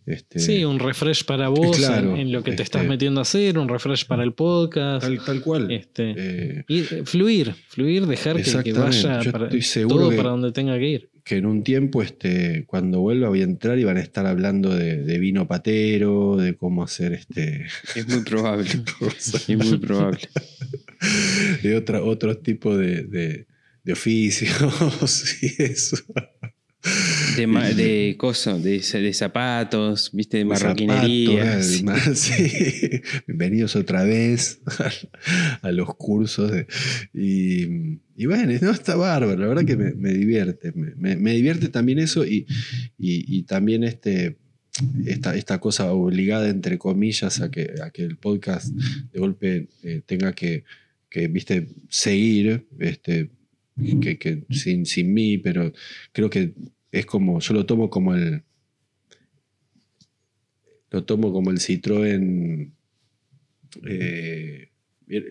Speaker 2: Este,
Speaker 3: Sí, un refresh para [LAUGHS] vos
Speaker 2: Claro,
Speaker 3: en, en lo que te
Speaker 2: este-
Speaker 3: estás metiendo a hacer, un refresh para el podcast.
Speaker 2: Tal, tal cual.
Speaker 3: Este,
Speaker 2: Eh,
Speaker 3: y eh, fluir, fluir, dejar que, vaya
Speaker 2: Yo
Speaker 3: para, todo
Speaker 2: que-
Speaker 3: para donde tenga que ir.
Speaker 2: que en un tiempo, este, cuando vuelva, voy a entrar y van a estar hablando de, de vino patero, de cómo hacer este.
Speaker 1: Es muy probable. [LAUGHS] es muy probable. [LAUGHS]
Speaker 2: de otra, otro tipo de, de- de oficios [LAUGHS] y eso.
Speaker 1: De, cosas, de, de zapatos, viste, de marroquinería. [LAUGHS] sí.
Speaker 2: Bienvenidos otra vez a, a los cursos. de- y, y bueno, no, está bárbaro, la verdad que me, me divierte. Me, me- me divierte también eso y, y- y también este, esta, esta cosa obligada, entre comillas, a que, a que el podcast de golpe eh, tenga que, que, viste, seguir, este, que, que sin, sin mí, pero creo que es como, yo lo tomo como el, lo tomo como el Citroën eh,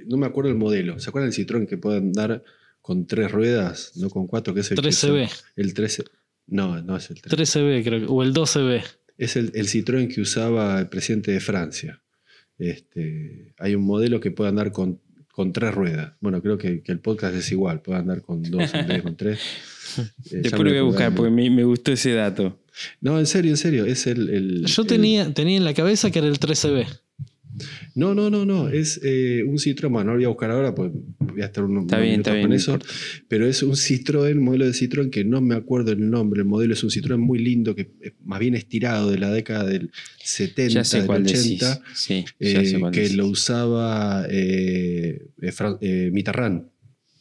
Speaker 2: no me acuerdo el modelo. ¿Se acuerdan del Citroën que puede andar con tres ruedas, no con cuatro, que es el
Speaker 3: 13B.
Speaker 2: el 13. No, no es el
Speaker 3: 13B, creo o el 12B.
Speaker 2: Es el, el Citroën que usaba el presidente de Francia. Este, hay un modelo que puede andar con, con tres ruedas. Bueno, creo que, que, el podcast es igual, puede andar con dos, [LAUGHS] con tres.
Speaker 1: Eh, Después lo voy a buscar porque me, me, gustó ese dato.
Speaker 2: No, en serio, en serio. Es el, el
Speaker 3: Yo tenía, tenía en la cabeza que era el 13B.
Speaker 2: No, no, no, no. Es eh, un Citroën. Bueno, no lo voy a buscar ahora, pues voy a estar un,
Speaker 1: está bien, está bien,
Speaker 2: con eso. Pero es un Citroën, modelo de Citroën que no me acuerdo el nombre. El modelo es un Citroën muy lindo, que es más bien estirado de la década del 70, del 80.
Speaker 1: Sí,
Speaker 2: eh, que lo usaba eh, eh, Mitterrand,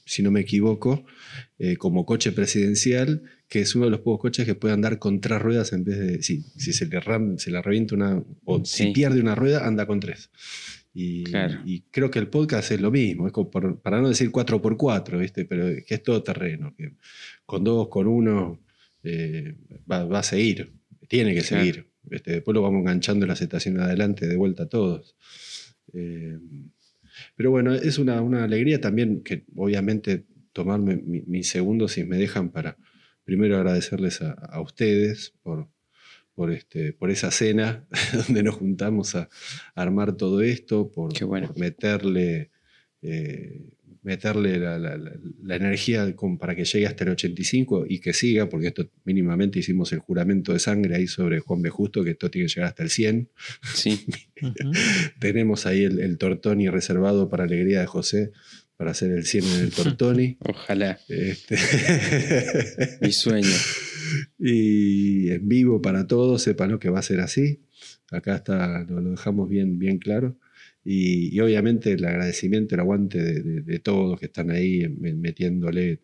Speaker 2: si no me equivoco, como coche presidencial que es uno de los pocos coches que puede andar con tres ruedas en vez de. Si, si se, le se le revienta una. o si pierde una rueda, anda con tres. Y, y, creo que el podcast es lo mismo, es como para no decir 4x4, ¿viste? pero que es todo terreno. Que con dos, con uno, eh, va, a seguir, tiene que seguir. Este, después lo vamos enganchando en la estaciones adelante, de vuelta a todos. Eh, pero bueno, es una, una, alegría también que obviamente tomarme mis segundos si me dejan para, primero agradecerles a, ustedes por, por, este, por esa cena [LAUGHS] donde nos juntamos a, armar todo esto, por, meterle, eh, meterle la, energía para que llegue hasta el 85 y que siga, porque esto mínimamente hicimos el juramento de sangre ahí sobre Juan B. Justo, que esto tiene que llegar hasta el 100.
Speaker 1: Sí. [LAUGHS]
Speaker 2: Tenemos ahí el, el tortoni reservado para alegría de José para hacer el 100 en el Tortoni.
Speaker 1: Ojalá.
Speaker 2: Este... [LAUGHS]
Speaker 1: Mi sueño. [LAUGHS]
Speaker 2: Y en vivo para todos, sepan que va a ser así. Acá está, lo, dejamos bien, bien claro. Y, obviamente el agradecimiento, el aguante de, todos que están ahí metiéndole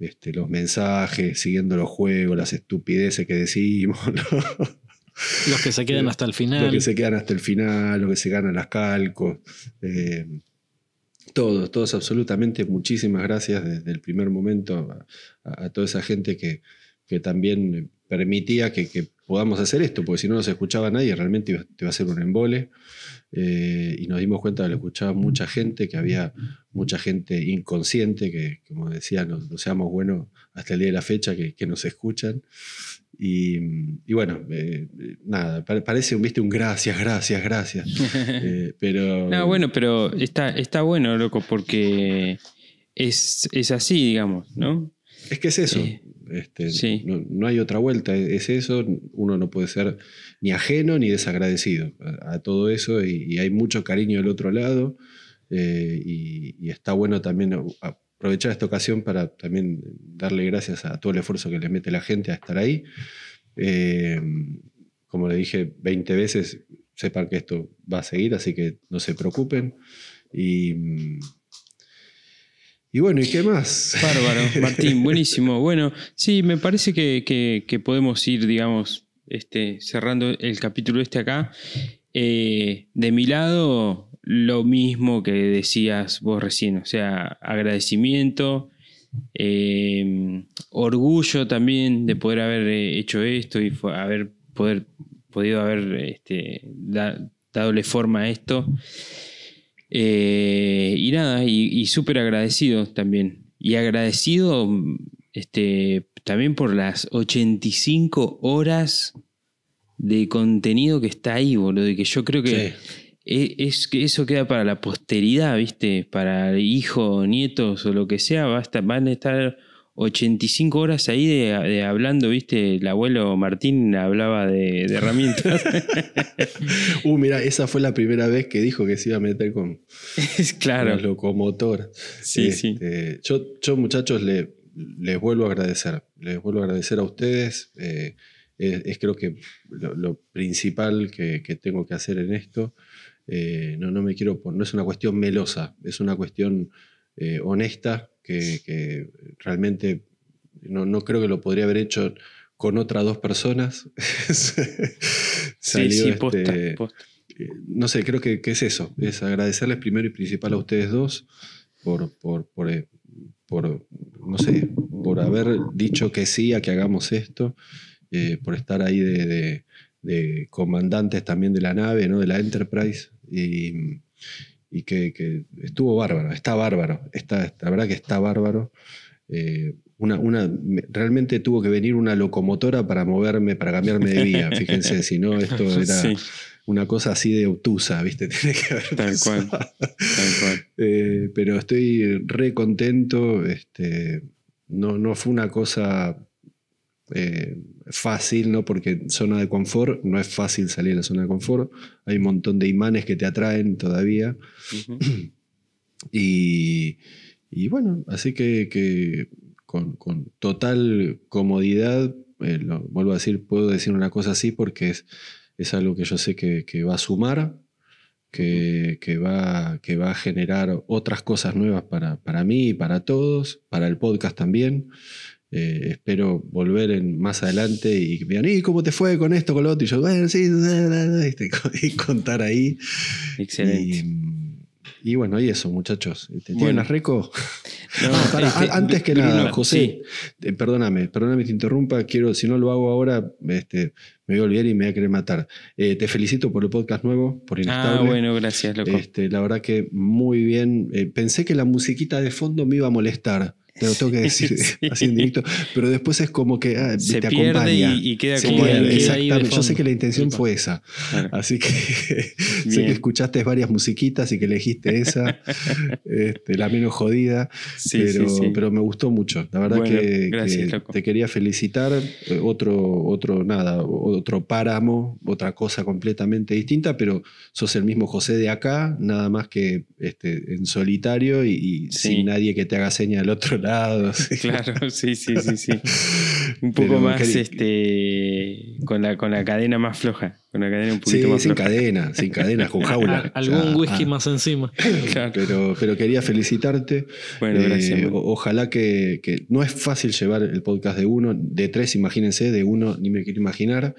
Speaker 2: este, los mensajes, siguiendo los juegos, las estupideces que decimos. [LAUGHS]
Speaker 3: Los que se quedan hasta el final.
Speaker 2: Los que se quedan hasta el final, los que se ganan las calcos. Eh, todos, todos absolutamente, muchísimas gracias desde el primer momento a, toda esa gente que, que también permitía que, podamos hacer esto, porque si no nos escuchaba nadie, realmente iba, a ser un embole. Eh, y nos dimos cuenta que lo escuchaba mucha gente, que había mucha gente inconsciente, que como decía, no, seamos buenos hasta el día de la fecha, que, que nos escuchan. Y, bueno, eh, nada, parece ¿viste? un gracias, gracias, gracias. [LAUGHS] Eh, pero.
Speaker 1: No, bueno, pero está, está bueno, loco, porque es, es así, digamos, ¿no?
Speaker 2: Es que es eso. Este, no, hay otra vuelta, es eso. Uno no puede ser ni ajeno ni desagradecido a, todo eso y, hay mucho cariño del otro lado. Eh, y, y, está bueno también aprovechar esta ocasión para también darle gracias a todo el esfuerzo que le mete la gente a estar ahí. Eh, como le dije 20 veces, sepan que esto va a seguir, así que no se preocupen. Y, y bueno, ¿y qué más?
Speaker 1: Bárbaro, [LAUGHS] Martín, buenísimo. Bueno, sí, me parece que, podemos ir, digamos, este, cerrando el capítulo este acá. Eh, de mi lado, lo mismo que decías vos recién, o sea, agradecimiento, eh, orgullo también de poder haber eh, hecho esto y haber poder, podido haber este, dadole forma a esto. Eh, y nada, y, súper agradecido también. Y agradecido este, también por las 85 horas de contenido que está ahí, boludo. Y que yo creo que e, es que eso queda para la posteridad, ¿viste? Para hijos, nietos o lo que sea, va van a estar 85 horas ahí de, hablando, ¿viste? El abuelo Martín hablaba de, herramientas. [LAUGHS]
Speaker 2: uh, mira, esa fue la primera vez que dijo que se iba a meter con,
Speaker 1: claro.
Speaker 2: locomotor.
Speaker 1: Sí, sí.
Speaker 2: Este, yo, yo, muchachos, les vuelvo a agradecer. Les vuelvo a agradecer a ustedes. Eh, es, creo que lo, principal que, que, tengo que hacer en esto. Eh, no, no me quiero no es una cuestión melosa, es una cuestión eh, honesta que, realmente no, creo que lo podría haber hecho con otras dos personas. [LAUGHS]
Speaker 1: sí,
Speaker 2: este, eh, No sé, creo que, es eso, es agradecerles primero y principal a ustedes dos por, por, por, no sé, por haber dicho que sí a que hagamos esto, por estar ahí de, de, comandantes también de la nave, ¿no? de la Enterprise, y, y que, que estuvo bárbaro, está bárbaro, está, la verdad que está bárbaro. Eh, una, una, realmente tuvo que venir una locomotora para moverme, para cambiarme de vía. [LAUGHS] Fíjense, si no, esto era una cosa así de obtusa, ¿viste? [LAUGHS] Tiene que haber
Speaker 1: tal cual. Tal cual.
Speaker 2: Eh, pero estoy re contento. Este, no, no fue una cosa eh, fácil, ¿no? Porque zona de confort, no es fácil salir de la zona de confort. Hay un montón de imanes que te atraen todavía. [CLEARS THROAT] y, y, bueno, así que, con, total comodidad, eh, lo, vuelvo a decir, puedo decir una cosa así porque es, es algo que yo sé que, va a sumar. Que, va, que va a generar otras cosas nuevas para, para mí y para todos, para el podcast también. Eh, espero volver en, más adelante y que me digan, ¿y cómo te fue con esto, con lo otro? Y yo, bueno, sí, [LAUGHS] y contar ahí.
Speaker 1: Excelente.
Speaker 2: Y, bueno, y eso, muchachos. ¿Tienen bueno. reco? [LAUGHS] [LAUGHS] No, este, antes que nada, José, eh, perdóname, perdóname, te interrumpa. Quiero, si no lo hago ahora, este, me voy a olvidar y me voy a querer matar. Eh, te felicito por el podcast nuevo, por Inestable.
Speaker 1: Ah, bueno, gracias, loco.
Speaker 2: Este, la verdad que muy bien. pensé que la musiquita de fondo me iba a molestar te lo tengo que [LAUGHS] decir [LAUGHS] así en directo, pero después es como que ah,
Speaker 1: se
Speaker 2: te
Speaker 1: pierde
Speaker 2: acompaña.
Speaker 1: Y, queda como
Speaker 2: exactamente. Yo sé que la intención fue esa, así que [LAUGHS] sé que escuchaste varias musiquitas y que elegiste esa, este, la menos jodida, pero, pero me gustó mucho. La verdad que, te quería felicitar. Eh, otro, otro, nada, otro páramo, otra cosa completamente distinta, pero sos el mismo José de acá, nada más que este, en solitario y, sin nadie que te haga seña del otro [LAUGHS]
Speaker 1: Claro, sí, sí, sí, sí. [LAUGHS] Un poco más este con la, con la cadena más floja. Con la cadena un poquito más
Speaker 2: sin cadena, sin cadena, con [LAUGHS] jaula.
Speaker 3: Algún whisky ah. más encima.
Speaker 2: Pero, pero quería felicitarte.
Speaker 1: Bueno, gracias.
Speaker 2: Eh, ojalá que, que, no es fácil llevar el podcast de uno, de tres, imagínense, de uno ni me quiero imaginar.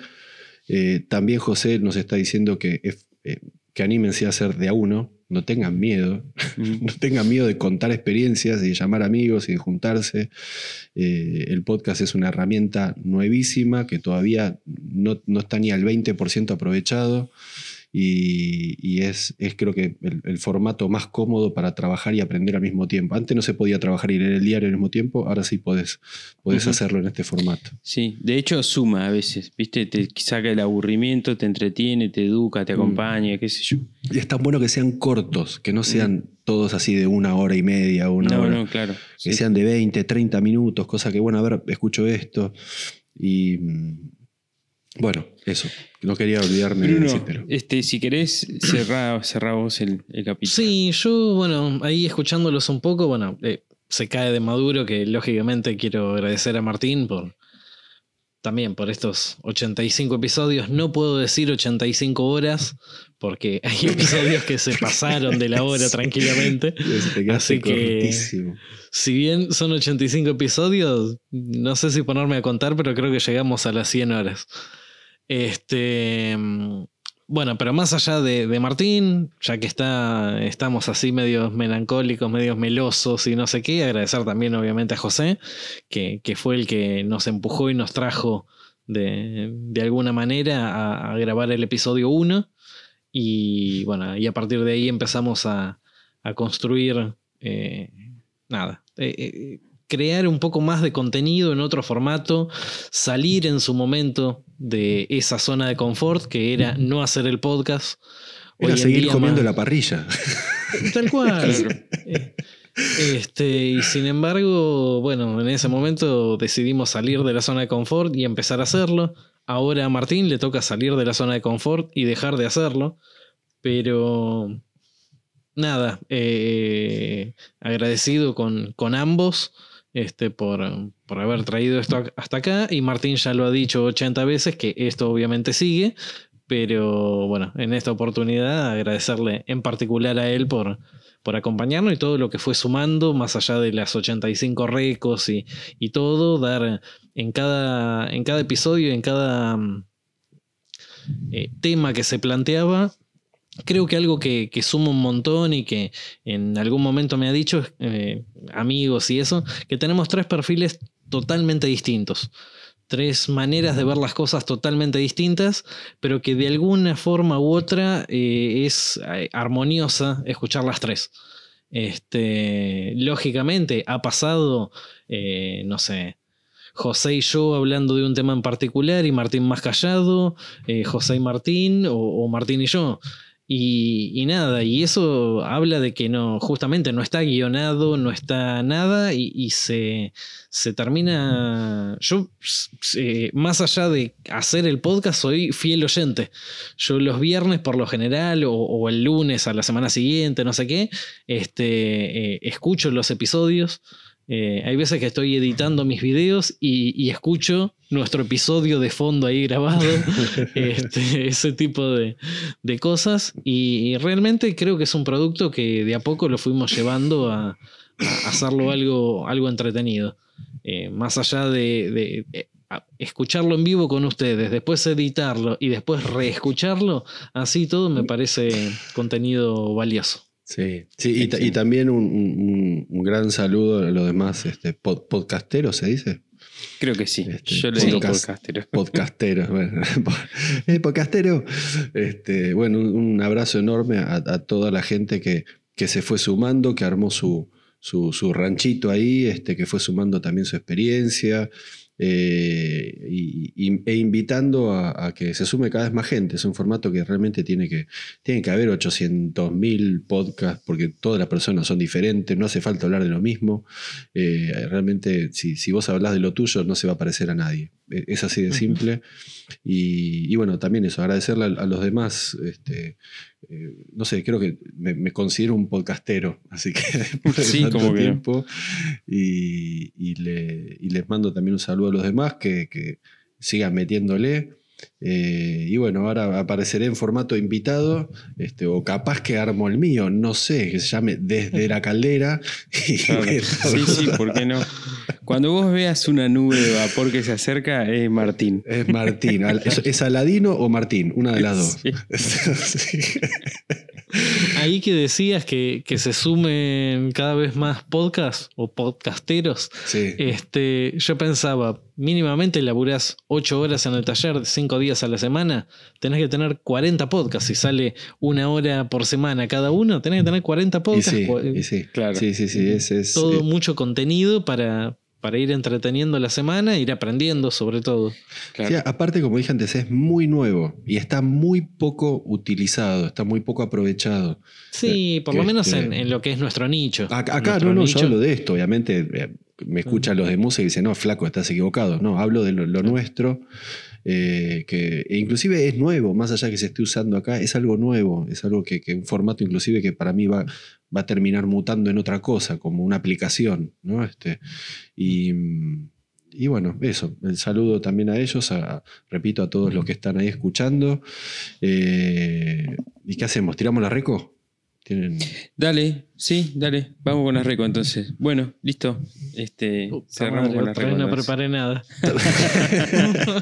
Speaker 2: Eh, también José nos está diciendo que, eh, que anímense a hacer de a uno, no tengan miedo, [LAUGHS] no tengan miedo de contar experiencias y de llamar amigos y de juntarse. Eh, el podcast es una herramienta nuevísima que todavía no, no está ni al 20% aprovechado y, es, es, creo que el, formato más cómodo para trabajar y aprender al mismo tiempo. Antes no se podía trabajar y leer el diario al mismo tiempo, ahora sí puedes, puedes hacerlo en este formato.
Speaker 1: Sí, de hecho suma a veces, ¿viste? Te saca el aburrimiento, te entretiene, te educa, te mm. acompaña, qué sé yo.
Speaker 2: Y es tan bueno que sean cortos, que no sean mm. todos así de una hora y media, una hora.
Speaker 1: No, claro.
Speaker 2: Que sean de 20, 30 minutos, cosa que, bueno, a ver, escucho esto. Y mm, bueno, eso. No quería olvidarme de decírtelo.
Speaker 1: Este, si querés, cerrá, vos el, capítulo.
Speaker 3: Sí, yo, bueno, ahí escuchándolos un poco, bueno, eh, se cae de maduro que lógicamente quiero agradecer a Martín por también por estos 85 episodios. No puedo decir 85 horas, porque [LAUGHS] hay episodios que se pasaron de la hora [LAUGHS] tranquilamente. Así que, si bien son 85 episodios, no sé si ponerme a contar, pero creo que llegamos a las 100 horas. Este, bueno, pero más allá de, Martín, ya que está, estamos así medios melancólicos, medios melosos y no sé qué, agradecer también obviamente a José, que, fue el que nos empujó y nos trajo de, alguna manera a, grabar el episodio 1. Y bueno, y a partir de ahí empezamos a, construir, eh, nada, eh, eh, crear un poco más de contenido en otro formato, salir en su momento de esa zona de confort que era no hacer el podcast.
Speaker 2: Era seguir comiendo la parrilla.
Speaker 3: Tal cual. [LAUGHS] Este, y sin embargo, bueno, en ese momento decidimos salir de la zona de confort y empezar a hacerlo. Ahora a Martín le toca salir de la zona de confort y dejar de hacerlo. Pero nada, eh, agradecido con, con ambos este, por, por, haber traído esto hasta acá. Y Martín ya lo ha dicho 80 veces que esto obviamente sigue. Pero bueno, en esta oportunidad agradecerle en particular a él por, por acompañarnos y todo lo que fue sumando, más allá de las 85 recos y, y todo, dar en cada, en cada episodio, en cada eh, tema que se planteaba, Creo que algo que, suma un montón y que en algún momento me ha dicho, eh, amigos y eso, que tenemos tres perfiles totalmente distintos. tres maneras de ver las cosas totalmente distintas, pero que de alguna forma u otra eh, es eh, armoniosa escuchar las tres. Este, lógicamente ha pasado, eh, no sé, José y yo hablando de un tema en particular y Martín más callado, José y Martín o Martín y yo. Y, nada, y eso habla de que no, justamente no está guionado, no está nada, y, se, se, termina. Yo, más allá de hacer el podcast, soy fiel oyente. Yo los viernes, por lo general, o, el lunes a la semana siguiente, no sé qué, este, eh, escucho los episodios. Eh, hay veces que estoy editando mis videos y, escucho nuestro episodio de fondo ahí grabado, [LAUGHS] este, ese tipo de, cosas. Y, realmente creo que es un producto que de a poco lo fuimos llevando a, hacerlo algo, algo entretenido. Eh, más allá de, eh, escucharlo en vivo con ustedes, después editarlo y después reescucharlo, así todo me parece contenido valioso.
Speaker 2: Sí, sí y, también un, gran saludo a los demás este, podcasteros, ¿se dice?
Speaker 1: Creo que sí. Este, Yo le digo podcasteros. [LAUGHS]
Speaker 2: Podcasteros, bueno. [LAUGHS] Eh, podcastero. Este, bueno, un, abrazo enorme a, toda la gente que, que, se fue sumando, que armó su, su, su ranchito ahí, este, que fue sumando también su experiencia. Eh, y, e invitando a, que se sume cada vez más gente. Es un formato que realmente tiene que, tiene que haber 800.000 podcasts porque todas las personas son diferentes, no hace falta hablar de lo mismo. Eh, realmente, si, si, vos hablas de lo tuyo, no se va a parecer a nadie. E, es así de simple. Y, bueno, también eso, agradecerle a, los demás. Este, eh, no sé, creo que me, considero un podcastero, así que [LAUGHS]
Speaker 1: sí, como tiempo.
Speaker 2: Y, les mando también un saludo a los demás que, que sigan metiéndole. Eh, y bueno, ahora apareceré en formato invitado, este, o capaz que armo el mío, no sé, que se llame Desde la Caldera. [LAUGHS]
Speaker 1: sí, sí, [LAUGHS] ¿por qué no? Cuando vos veas una nube de vapor que se acerca, es Martín.
Speaker 2: Es Martín. ¿Es, Aladino o Martín? Una de las dos. [LAUGHS]
Speaker 3: Ahí que decías que, se sumen cada vez más podcasts o podcasteros, este, yo pensaba, mínimamente laburás 8 horas en el taller, 5 días a la semana, tenés que tener 40 podcasts. Si sale una hora por semana cada uno, tenés que tener 40 podcasts.
Speaker 2: sí, sí, claro. Sí, sí, sí. Es,
Speaker 3: todo mucho contenido para, para ir entreteniendo la semana e ir aprendiendo sobre todo.
Speaker 2: aparte, como dije antes, es muy nuevo y está muy poco utilizado, está muy poco aprovechado.
Speaker 3: Sí, por lo menos este, en, lo que es nuestro nicho.
Speaker 2: Acá, no, no, yo hablo de esto, obviamente eh, me escuchan los de música y dicen, no, flaco, estás equivocado. No, hablo de lo, nuestro. Eh, que e inclusive es nuevo, más allá que se esté usando acá, es algo nuevo, es algo que, que un formato inclusive que para mí va, va a terminar mutando en otra cosa, como una aplicación, ¿no? Este, y, y bueno, eso, el saludo también a ellos, repito, a todos los que están ahí escuchando. Eh, ¿Y qué hacemos? ¿Tiramos la reco?
Speaker 1: Dale, sí, dale. Vamos con la reco entonces. Bueno, listo. Este, cerramos con la reco.
Speaker 3: No preparé nada.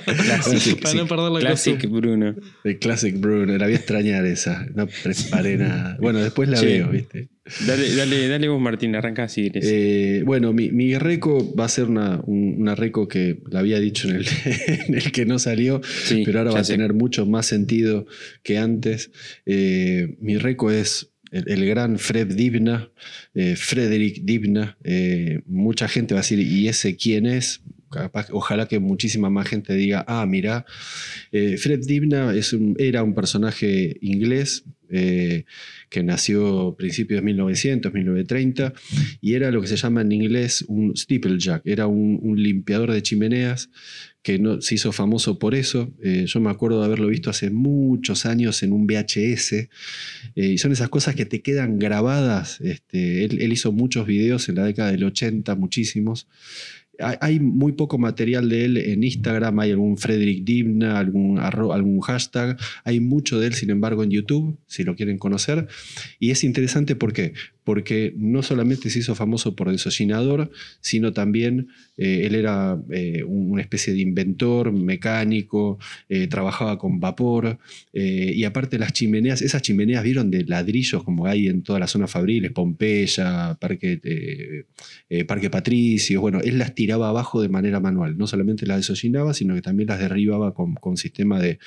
Speaker 1: classic, Para no perder la Classic Bruno.
Speaker 2: El Classic Bruno. La voy a extrañar esa. No preparé nada. Bueno, después la veo, ¿viste?
Speaker 1: Dale, dale, dale vos, Martín. Arranca así.
Speaker 2: Eh, bueno, mi, mi, reco va a ser una, una reco que la había dicho en el, [LAUGHS] en el que no salió, pero ahora va a tener mucho más sentido que antes. Eh, mi reco es el, gran Fred Divna, eh, Frederick Divna, eh, mucha gente va a decir, ¿y ese quién es? ojalá que muchísima más gente diga, ah, mira, eh, Fred Divna es era un personaje inglés que nació a principios de 1900, 1930, y era lo que se llama en inglés un steeplejack, era un limpiador de chimeneas que no, se hizo famoso por eso. Eh, yo me acuerdo de haberlo visto hace muchos años en un VHS. Eh, y son esas cosas que te quedan grabadas. Este, él, hizo muchos videos en la década del 80, muchísimos. Hay, muy poco material de él en Instagram, hay algún Frederick Dimna, algún, algún hashtag. Hay mucho de él, sin embargo, en YouTube, si lo quieren conocer. Y es interesante ¿por porque no solamente se hizo famoso por desollinador, sino también eh, él era eh, una especie de inventor, mecánico, eh, trabajaba con vapor, y aparte las chimeneas, esas chimeneas vieron de ladrillos como hay en todas las zonas fabriles, Pompeya, Parque, Parque Patricio, bueno, él las tiraba abajo de manera manual, no solamente las desollinaba, sino que también las derribaba con, sistema de,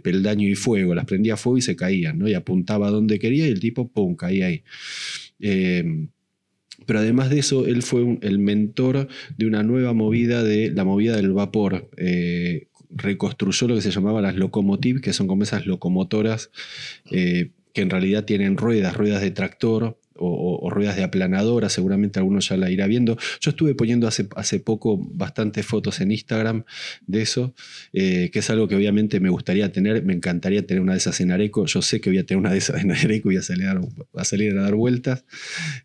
Speaker 2: peldaño y fuego, las prendía fuego y se caían, ¿no? y apuntaba donde quería y el tipo, ¡pum!, caía ahí. Pero además de eso, él fue el mentor de una nueva movida de la movida del vapor. Eh, reconstruyó lo que se llamaba las locomotives, que son como esas locomotoras eh, que en realidad tienen ruedas, ruedas de tractor, o, ruedas de aplanadora, seguramente algunos ya la irá viendo. Yo estuve poniendo hace, hace poco bastantes fotos en Instagram de eso, eh, que es algo que obviamente me gustaría tener, me encantaría tener una de esas en Areco, yo sé que voy a tener una de esas en Areco y voy a salir a, a, salir a dar vueltas.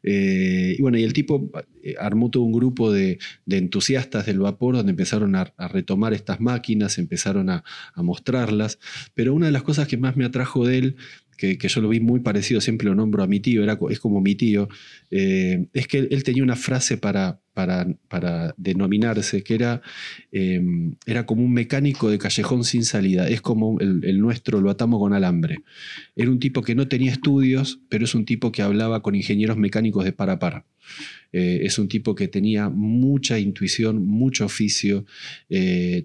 Speaker 2: Eh, y bueno, y el tipo eh, armó todo un grupo de, entusiastas del vapor donde empezaron a, retomar estas máquinas, empezaron a, a mostrarlas, pero una de las cosas que más me atrajo de él que, yo lo vi muy parecido, siempre lo nombro a mi tío, era, es como mi tío, eh, es que él, tenía una frase para, para, para denominarse, que era, eh, era como un mecánico de callejón sin salida, es como el, nuestro, lo atamos con alambre. Era un tipo que no tenía estudios, pero es un tipo que hablaba con ingenieros mecánicos de par a par. Eh, es un tipo que tenía mucha intuición, mucho oficio,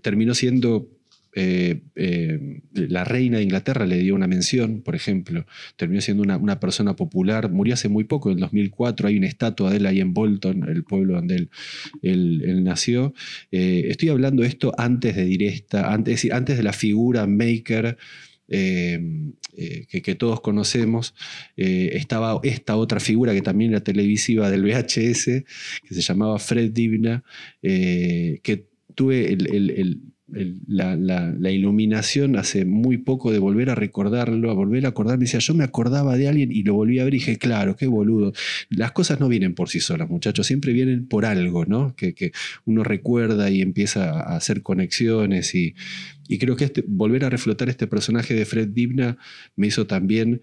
Speaker 2: terminó siendo eh, eh, la reina de Inglaterra le dio una mención, por ejemplo, terminó siendo una, persona popular, murió hace muy poco, en 2004 hay una estatua de él ahí en Bolton, el pueblo donde él, nació. Eh, estoy hablando esto antes de Directa, antes, antes de la figura maker. que, todos conocemos, estaba esta otra figura que también era televisiva del VHS, que se llamaba Fred Divna, que tuve el, la, iluminación hace muy poco de volver a recordarlo, a volver a acordarme. Decía, yo me acordaba de alguien y lo volví a ver y dije, claro, qué boludo. Las cosas no vienen por sí solas, muchachos, siempre vienen por algo, ¿no? Que, uno recuerda y empieza a hacer conexiones y, creo que este, volver a reflotar este personaje de Fred Dibna me hizo también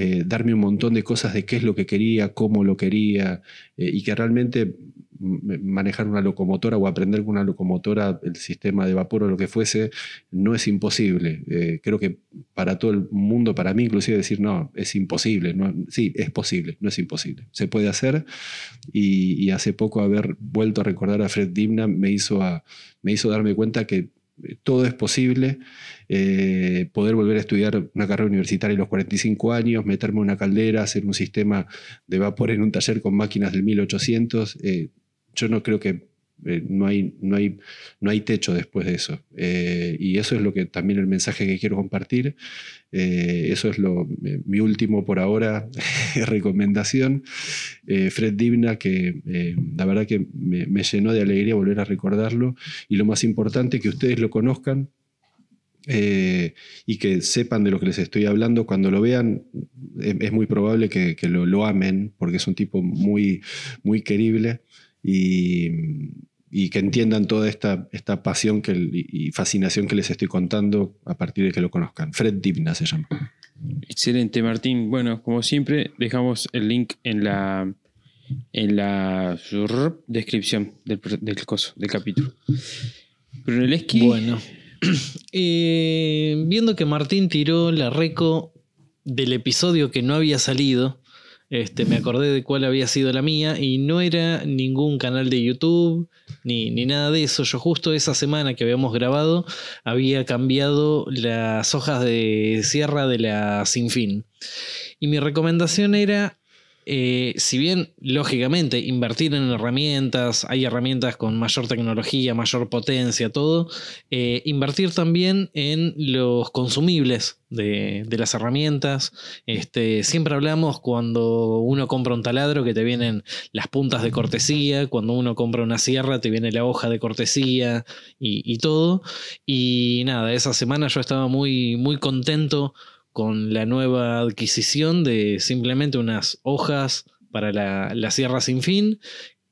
Speaker 2: eh, darme un montón de cosas de qué es lo que quería, cómo lo quería, eh, y que realmente manejar una locomotora o aprender con una locomotora el sistema de vapor o lo que fuese, no es imposible. Eh, creo que para todo el mundo, para mí inclusive decir, no, es imposible. No, sí, es posible, no es imposible. Se puede hacer y, hace poco haber vuelto a recordar a Fred Dimna me hizo, me hizo darme cuenta que todo es posible. Eh, poder volver a estudiar una carrera universitaria a los 45 años, meterme en una caldera, hacer un sistema de vapor en un taller con máquinas del 1800, yo no creo que eh, no, hay, no, hay, no hay techo después de eso. Eh, y eso es lo que también el mensaje que quiero compartir. Eh, eso es lo, mi último por ahora [LAUGHS] recomendación. Fred Divna, que la verdad que me, llenó de alegría volver a recordarlo. Y lo más importante, que ustedes lo conozcan. y que sepan de lo que les estoy hablando, cuando lo vean es, muy probable que, que lo, lo, amen, porque es un tipo muy, muy querible y, que entiendan toda esta, esta pasión que, y fascinación que les estoy contando a partir de que lo conozcan. Fred Divna se llama.
Speaker 1: Excelente, Martín. Bueno, como siempre, dejamos el link en la, en la descripción del, del, coso, del capítulo. Brunelleschi.
Speaker 3: Bueno. [CLEARS THROAT] Eh, viendo que Martín tiró la reco del episodio que no había salido, este, me acordé de cuál había sido la mía y no era ningún canal de YouTube ni, ni, nada de eso. Yo justo esa semana que habíamos grabado había cambiado las hojas de sierra de la Sinfín. Y mi recomendación era eh, si bien, lógicamente, invertir en herramientas, hay herramientas con mayor tecnología, mayor potencia, todo, eh, invertir también en los consumibles de, las herramientas. Este, siempre hablamos cuando uno compra un taladro que te vienen las puntas de cortesía, cuando uno compra una sierra te viene la hoja de cortesía y, y todo. Y nada, esa semana yo estaba muy, muy contento con la nueva adquisición de simplemente unas hojas para la, sierra sin fin,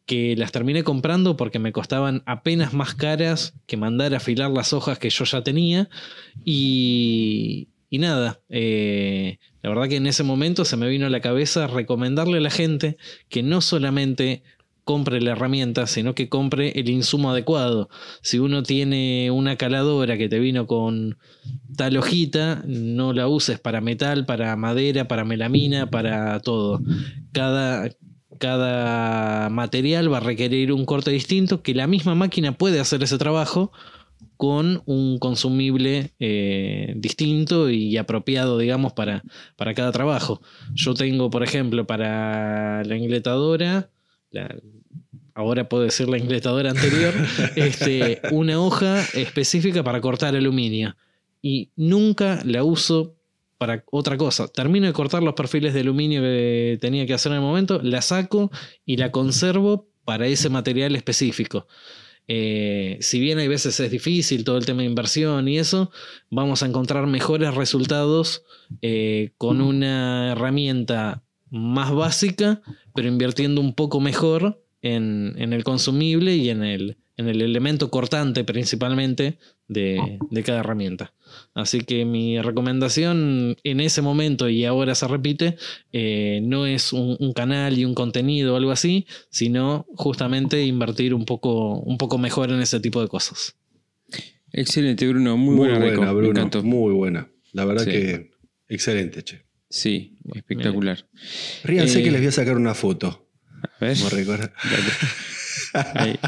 Speaker 3: que las terminé comprando porque me costaban apenas más caras que mandar a afilar las hojas que yo ya tenía. Y, y nada, eh, la verdad que en ese momento se me vino a la cabeza recomendarle a la gente que no solamente compre la herramienta, sino que compre el insumo adecuado. Si uno tiene una caladora que te vino con tal hojita, no la uses para metal, para madera, para melamina, para todo. Cada, cada material va a requerir un corte distinto, que la misma máquina puede hacer ese trabajo con un consumible eh, distinto y apropiado, digamos, para, para cada trabajo. Yo tengo, por ejemplo, para la ingletadora, ahora puedo decir la ingletadora anterior, [LAUGHS] este, una hoja específica para cortar aluminio. Y nunca la uso para otra cosa. Termino de cortar los perfiles de aluminio que tenía que hacer en el momento, la saco y la conservo para ese material específico. Eh, si bien hay veces es difícil todo el tema de inversión y eso, vamos a encontrar mejores resultados eh, con una herramienta más básica, pero invirtiendo un poco mejor en, el consumible y en el, en el elemento cortante principalmente de, cada herramienta. Así que mi recomendación en ese momento y ahora se repite, eh, no es un, canal y un contenido o algo así, sino justamente invertir un poco, un poco mejor en ese tipo de cosas.
Speaker 1: Excelente, Bruno. Muy, buena,
Speaker 2: Bruno. Muy buena. La verdad que excelente, che.
Speaker 1: Sí, espectacular.
Speaker 2: Ríanse que eh, les voy a sacar una foto.
Speaker 1: A ver. Ahí.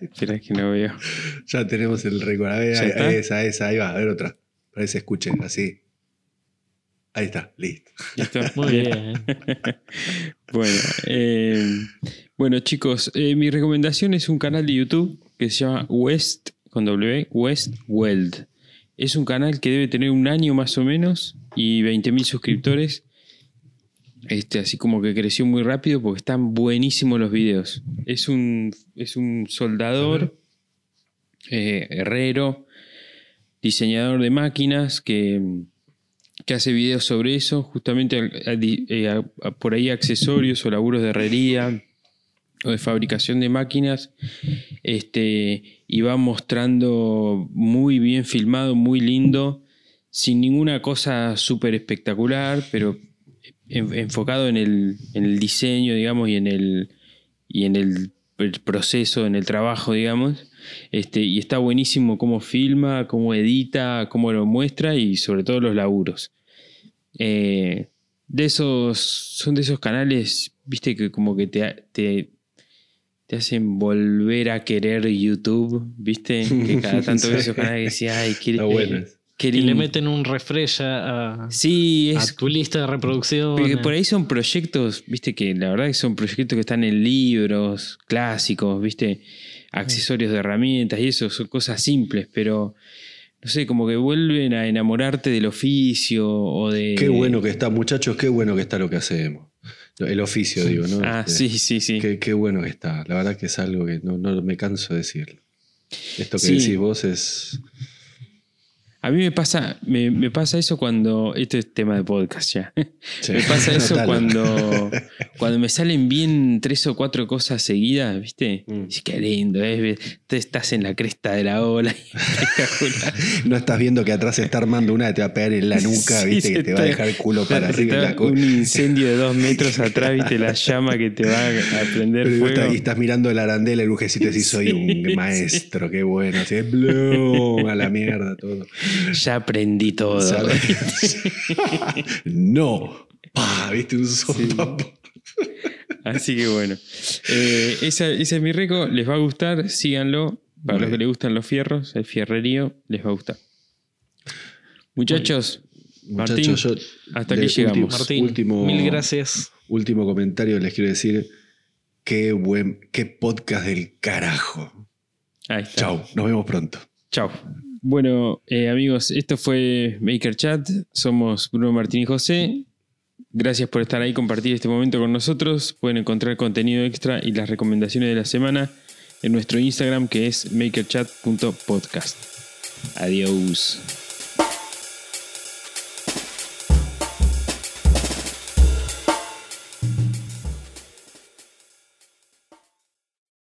Speaker 1: Espera que no veo.
Speaker 2: Ya tenemos el récord. A ver, ahí, esa, esa, ahí va, a ver otra. Para que se escuche así. Ahí está, listo. [LAUGHS]
Speaker 3: Muy bien.
Speaker 1: bueno, eh, bueno, chicos, eh, mi recomendación es un canal de YouTube que se llama West con W, West Weld. Es un canal que debe tener un año más o menos y 20.000 suscriptores. Este, así como que creció muy rápido porque están buenísimos los videos. Es un, es un soldador, eh, herrero, diseñador de máquinas que, que, hace videos sobre eso, justamente eh, por ahí accesorios o laburos de herrería o de fabricación de máquinas. Este, y va mostrando muy bien filmado, muy lindo, sin ninguna cosa súper espectacular, pero enfocado en el, en el, diseño, digamos, y en el, y en el, proceso, en el trabajo, digamos. Este, y está buenísimo cómo filma, cómo edita, cómo lo muestra y sobre todo los laburos. Eh, de esos, son de esos canales, viste, que como que te, te, te hacen volver a querer YouTube, viste, que [LAUGHS] cada tanto ves esos canales que ay, quiero,
Speaker 3: que le meten un refresh a,
Speaker 1: sí, es,
Speaker 3: tu lista de reproducción.
Speaker 1: Porque por ahí son proyectos, viste que la verdad que son proyectos que están en libros clásicos, viste, accesorios de herramientas y eso, son cosas simples, pero no sé, como que vuelven a enamorarte del oficio o de...
Speaker 2: Qué bueno que está, muchachos, qué bueno que está lo que hacemos. El oficio, digo, ¿no?
Speaker 1: Ah, este, sí, sí, sí.
Speaker 2: Qué, bueno que está. La verdad que es algo que no, me canso de decirlo. Esto que decís vos es
Speaker 1: a mí me pasa, me, pasa eso cuando. Esto es tema de podcast ya. Me pasa [LAUGHS] eso cuando, cuando me salen bien tres o cuatro cosas seguidas, ¿viste? Mm. qué lindo, ¿eh? Te estás en la cresta de la ola. [LAUGHS]
Speaker 2: no estás viendo que atrás se está armando una que te va a pegar en la [LAUGHS] nuca, ¿viste? que te va a dejar el culo para arriba.
Speaker 1: un incendio de dos metros atrás, ¿viste? La llama que te va a prender Pero fuego.
Speaker 2: y estás mirando el arandela, el lujecito y decís, soy un maestro, qué bueno. Así es, a la mierda todo. [LAUGHS]
Speaker 1: Ya aprendí todo. [LAUGHS]
Speaker 2: no. ¿Viste un?
Speaker 1: Así que bueno. Eh, ese es mi rico. Les va a gustar. Síganlo. Para los que les gustan los fierros, el fierrerío, les va a gustar. Muchachos, Martín, hasta aquí llegamos.
Speaker 3: Martín, último, mil gracias.
Speaker 2: Último comentario, les quiero decir. Qué buen, qué podcast del carajo.
Speaker 1: Ahí está.
Speaker 2: Chao, nos vemos pronto.
Speaker 1: Chao. Bueno, eh, amigos, esto fue Maker Chat. Somos Bruno Martín y José. Gracias por estar ahí, compartir este momento con nosotros. Pueden encontrar contenido extra y las recomendaciones de la semana en nuestro Instagram que es makerchat.podcast. Adiós.